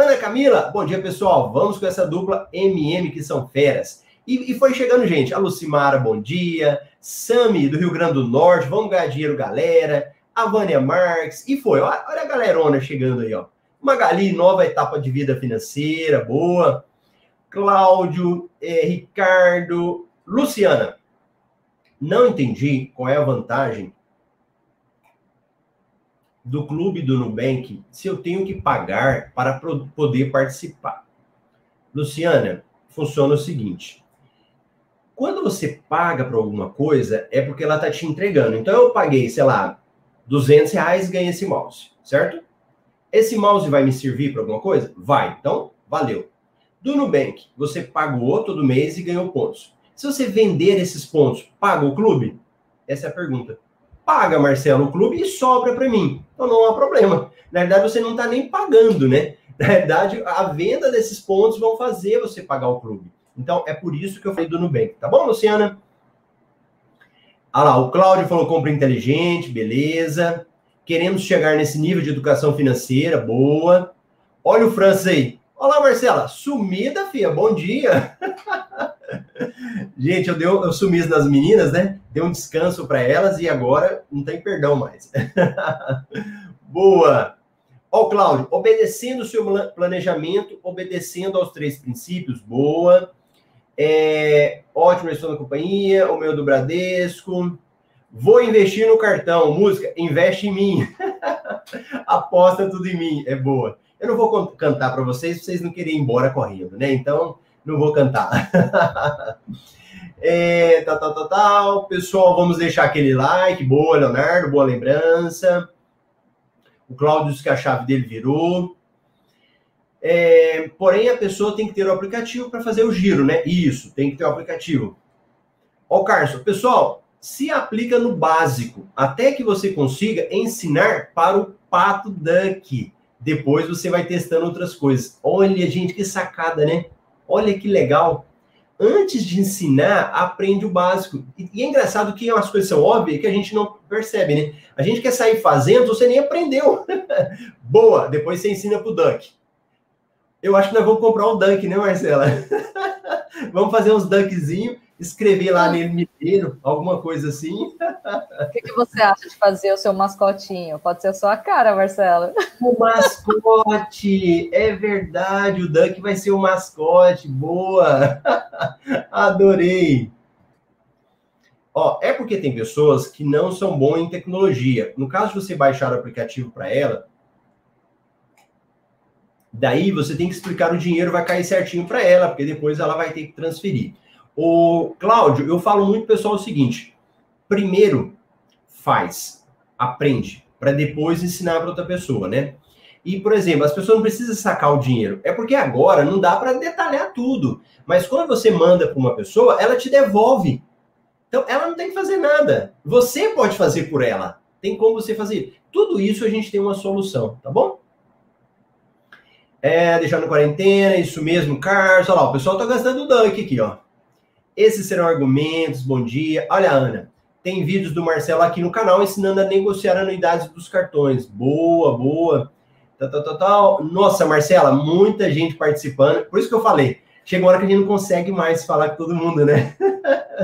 Ana Camila, bom dia, pessoal. Vamos com essa dupla MM que são feras. E, e, foi chegando gente. A Lucimara, bom dia. Sami, do Rio Grande do Norte, vamos ganhar dinheiro, galera. A Vânia Marques, e foi. Olha, olha a galerona chegando aí, ó. Magali, nova etapa de vida financeira, boa. Cláudio, é, Ricardo, Luciana. Não entendi qual é a vantagem do clube do Nubank se eu tenho que pagar para poder participar. Luciana, funciona o seguinte: quando você paga para alguma coisa, é porque ela está te entregando. Então eu paguei, sei lá, 200 reais e ganhei esse mouse, certo? Esse mouse vai me servir para alguma coisa? Vai. Então, valeu. Do Nubank, você pagou todo mês e ganhou pontos. Se você vender esses pontos, paga o clube? Essa é a pergunta. Paga, Marcelo, o clube e sobra para mim. Então não há problema. Na verdade, você não está nem pagando, né? Na verdade, a venda desses pontos vão fazer você pagar o clube. Então, é por isso que eu falei do Nubank. Tá bom, Luciana? Ah lá, o Cláudio falou compra inteligente, beleza. Queremos chegar nesse nível de educação financeira, boa. Olha o Francis aí. Olá, Marcela. Sumida, filha. Bom dia. Gente, eu, dei, eu sumi das meninas, né? Dei um descanso para elas e agora não tem perdão mais. Boa! Ó, Cláudio, obedecendo o seu planejamento, obedecendo aos três princípios, boa. É, ótimo, estou na companhia, o meu do Bradesco. Vou investir no cartão, música, investe em mim. Aposta tudo em mim, é boa. Eu não vou cantar para vocês, vocês não querem ir embora correndo, né? Então, não vou cantar. é, tal, tal, tal, tal. Pessoal, vamos deixar aquele like. Boa, Leonardo, boa lembrança. O Cláudio disse que a chave dele virou. É, porém, a pessoa tem que ter o aplicativo para fazer o giro, né? Isso, tem que ter o aplicativo. Ó, Carlos, pessoal, se aplica no básico, até que você consiga ensinar para o pato duck. Depois você vai testando outras coisas. Olha, gente, que sacada, né? Olha que legal. Antes de ensinar, aprende o básico. E, é engraçado que as coisas são óbvias que a gente não percebe, né? A gente quer sair fazendo, você nem aprendeu. Boa, depois você ensina pro Duck. Eu acho que nós vamos comprar um Dunk, né, Marcela? vamos fazer uns Dunkzinhos escrever lá nele mineiro, alguma coisa assim.
O que, que, você acha de fazer o seu mascotinho? Pode ser a sua cara, Marcelo.
O mascote, é verdade, o Duck vai ser o mascote, boa. Adorei. Ó, é porque tem pessoas que não são bons em tecnologia. No caso de você baixar o aplicativo para ela, daí você tem que explicar o dinheiro vai cair certinho para ela, porque depois ela vai ter que transferir. O Cláudio, eu falo muito pessoal o seguinte: primeiro faz, aprende, para depois ensinar para outra pessoa, né? E, por exemplo, as pessoas não precisam sacar o dinheiro. É porque agora não dá para detalhar tudo. Mas quando você manda para uma pessoa, ela te devolve. Então, ela não tem que fazer nada. Você pode fazer por ela. Tem como você fazer. Tudo isso a gente tem uma solução, tá bom? É, deixando quarentena, isso mesmo, Carlos. Olha lá, o pessoal tá gastando o dunk aqui, ó. Esses serão argumentos. Bom dia. Olha, Ana, tem vídeos do Marcelo aqui no canal ensinando a negociar anuidades dos cartões. Boa, boa. Tal. Nossa, Marcela, muita gente participando. Por isso que eu falei. Chega uma hora que a gente não consegue mais falar com todo mundo, né?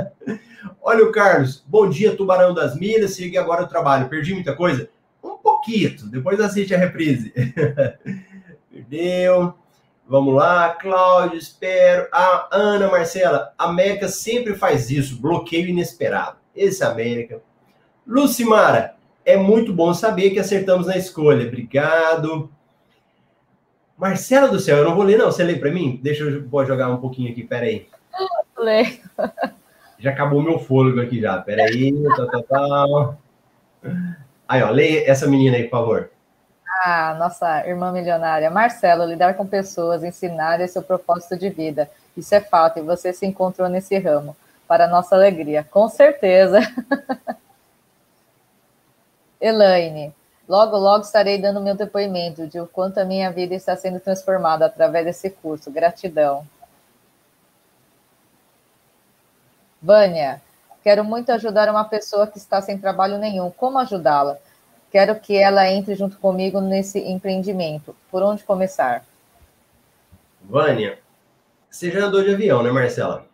Olha o Carlos. Bom dia, Tubarão das Milhas. Cheguei agora ao trabalho. Perdi muita coisa? Um pouquinho. Depois assiste a reprise. Perdeu. Vamos lá, Cláudio, espero. A Ana Marcela, a América sempre faz isso, bloqueio inesperado. Esse é América. Lucimara, é muito bom saber que acertamos na escolha. Obrigado. Marcela do céu, eu não vou ler, não. Você lê para mim? Deixa eu vou jogar um pouquinho aqui, peraí.
Lê.
Já acabou meu fôlego aqui já. Peraí. Tal, tal, tal. Aí, ó, lê essa menina aí, por favor.
Ah, nossa irmã milionária. Marcelo, lidar com pessoas, ensinar é seu propósito de vida. Isso é fato, e você se encontrou nesse ramo. Para nossa alegria, com certeza. Elaine, logo, logo estarei dando meu depoimento de o quanto a minha vida está sendo transformada através desse curso. Gratidão. Vânia, quero muito ajudar uma pessoa que está sem trabalho nenhum. Como ajudá-la? Quero que ela entre junto comigo nesse empreendimento. Por onde começar?
Vânia, você já andou de avião, né, Marcela?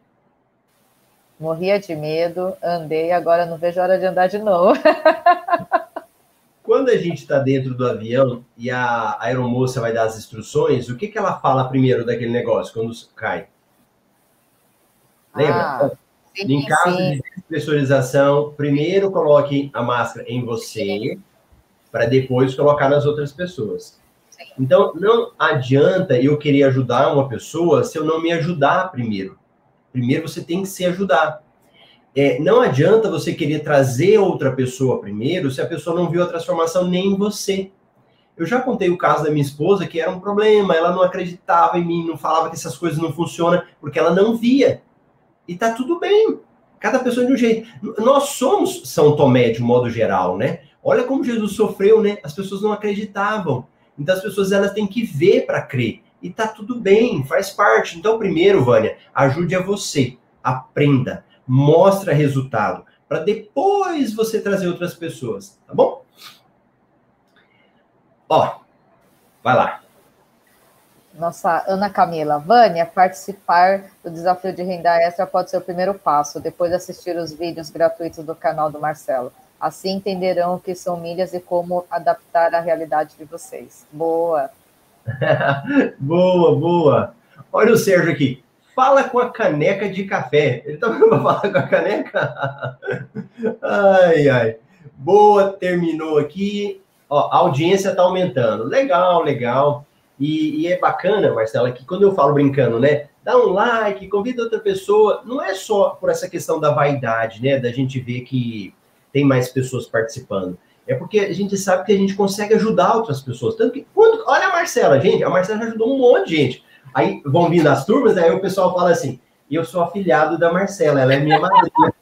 Morria de medo, andei, agora não vejo a hora de andar de novo.
Quando a gente está dentro do avião e a aeromoça vai dar as instruções, o que, que ela fala primeiro daquele negócio quando cai? Lembra? Ah, sim, em caso sim. de despressurização, primeiro coloque a máscara em você, para depois colocar nas outras pessoas. Então, não adianta eu querer ajudar uma pessoa se eu não me ajudar primeiro. Primeiro você tem que se ajudar. É, não adianta você querer trazer outra pessoa primeiro se a pessoa não viu a transformação nem em você. Eu já contei o caso da minha esposa que era um problema, ela não acreditava em mim, não falava que essas coisas não funcionam, porque ela não via. E tá tudo bem. Cada pessoa de um jeito. Nós somos São Tomé de um modo geral, né? Olha como Jesus sofreu, né? As pessoas não acreditavam. Então as pessoas elas têm que ver para crer. E tá tudo bem, faz parte. Então, primeiro, Vânia, ajude a você. Aprenda, mostra resultado, para depois você trazer outras pessoas, tá bom? Ó, vai lá.
nossa Ana Camila, Vânia, participar do desafio de renda extra pode ser o primeiro passo, depois de assistir os vídeos gratuitos do canal do Marcelo. Assim entenderão o que são milhas e como adaptar à realidade de vocês. Boa!
boa, boa! Olha o Sérgio aqui. Fala com a caneca de café. Ele tá vendo pra falar com a caneca? ai, ai. Boa, terminou aqui. Ó, a audiência está aumentando. Legal, legal. E, e, é bacana, Marcela, que quando eu falo brincando, né? Dá um like, convida outra pessoa. Não é só por essa questão da vaidade, né? Da gente ver que tem mais pessoas participando. É porque a gente sabe que a gente consegue ajudar outras pessoas. Tanto que, quando, olha a Marcela, gente, a Marcela já ajudou um monte de gente. Aí vão vindo as turmas, aí o pessoal fala assim: eu sou afiliado da Marcela, ela é minha madrinha.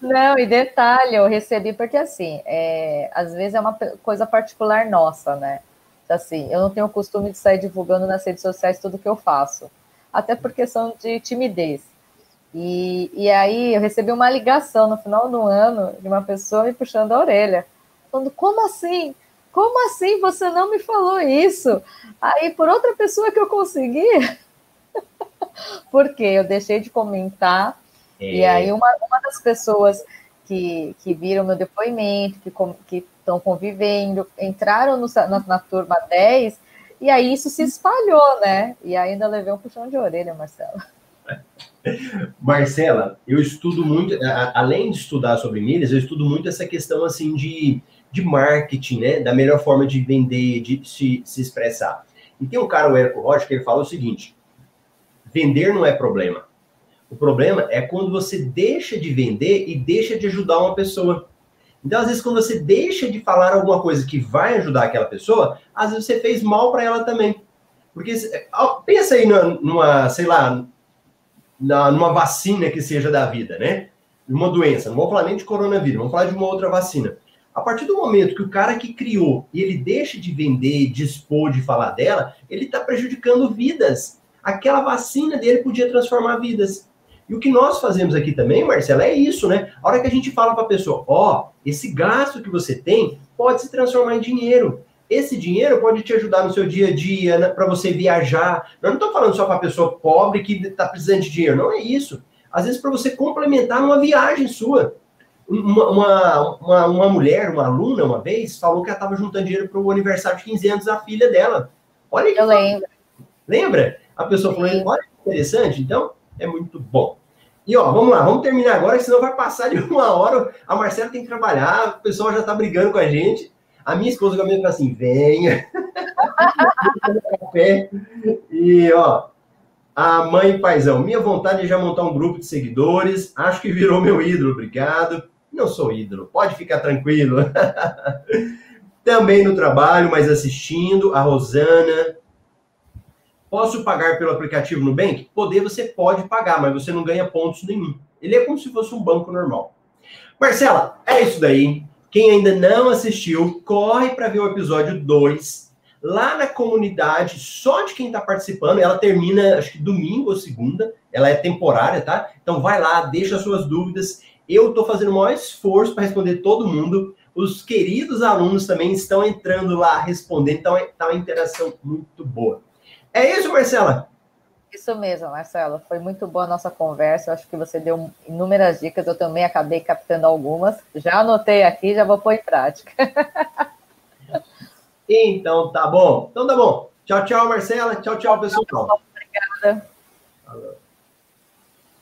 Não, e detalhe, eu recebi porque assim, é, às vezes é uma coisa particular nossa, né? Assim, eu não tenho o costume de sair divulgando nas redes sociais tudo que eu faço, até por questão de timidez. E, e aí eu recebi uma ligação no final do ano de uma pessoa me puxando a orelha, falando: como assim? Como assim você não me falou isso? Aí, por outra pessoa que eu consegui, porque eu deixei de comentar é. E aí uma, uma das pessoas que, que viram meu depoimento, que estão convivendo, entraram no, na, na, turma 10, e aí isso se espalhou, né? E ainda levei um puxão de orelha, Marcela.
Marcela, eu estudo muito, além de estudar sobre milhas, eu estudo muito essa questão assim de, de marketing, né? Da melhor forma de vender, de se, se expressar. E tem um cara, o Érico Rocha, que ele fala o seguinte: vender não é problema. O problema é quando você deixa de vender e deixa de ajudar uma pessoa. Então, às vezes, quando você deixa de falar alguma coisa que vai ajudar aquela pessoa, às vezes você fez mal para ela também. Porque pensa aí numa, numa, sei lá, numa vacina que seja da vida, né? Uma doença. Não vou falar nem de coronavírus, vamos falar de uma outra vacina. A partir do momento que o cara que criou e ele deixa de vender, dispor de falar dela, ele está prejudicando vidas. Aquela vacina dele podia transformar vidas. E o que nós fazemos aqui também, Marcela, é isso, né? A hora que a gente fala para a pessoa, ó, oh, esse gasto que você tem pode se transformar em dinheiro. Esse dinheiro pode te ajudar no seu dia a dia, para você viajar. Eu não estou falando só para a pessoa pobre que está precisando de dinheiro, não é isso. Às vezes para você complementar numa viagem sua. Uma, uma, uma, uma, mulher, uma aluna, uma vez, falou que ela estava juntando dinheiro para o aniversário de 15 anos da filha dela. Olha que.
Eu lembro.
Lembra? A pessoa falou, olha que interessante. Então, é muito bom. E ó, vamos lá, vamos terminar agora, senão vai passar de uma hora. A Marcela tem que trabalhar, o pessoal já está brigando com a gente. A minha esposa também fala assim: venha. E ó, a mãe e paizão, minha vontade é já montar um grupo de seguidores. Acho que virou meu ídolo, obrigado. Não sou ídolo, pode ficar tranquilo. Também no trabalho, mas assistindo. A Rosana, Posso pagar pelo aplicativo Nubank? Poder você pode pagar, mas você não ganha pontos nenhum. Ele é como se fosse um banco normal. Marcela, é isso daí. Quem ainda não assistiu, corre para ver o episódio 2 lá na comunidade, só de quem está participando. Ela termina, acho que domingo ou segunda. Ela é temporária, tá? Então vai lá, deixa suas dúvidas. Eu estou fazendo o maior esforço para responder todo mundo. Os queridos alunos também estão entrando lá respondendo. Então está uma interação muito boa. É isso, Marcela?
Isso mesmo, Marcelo. Foi muito boa a nossa conversa. Eu acho que você deu inúmeras dicas. Eu também acabei captando algumas. Já anotei aqui, já vou pôr em prática.
então, tá bom. Então, tá bom. Tchau, tchau, Marcela. Tchau, tchau, pessoal.
Obrigada.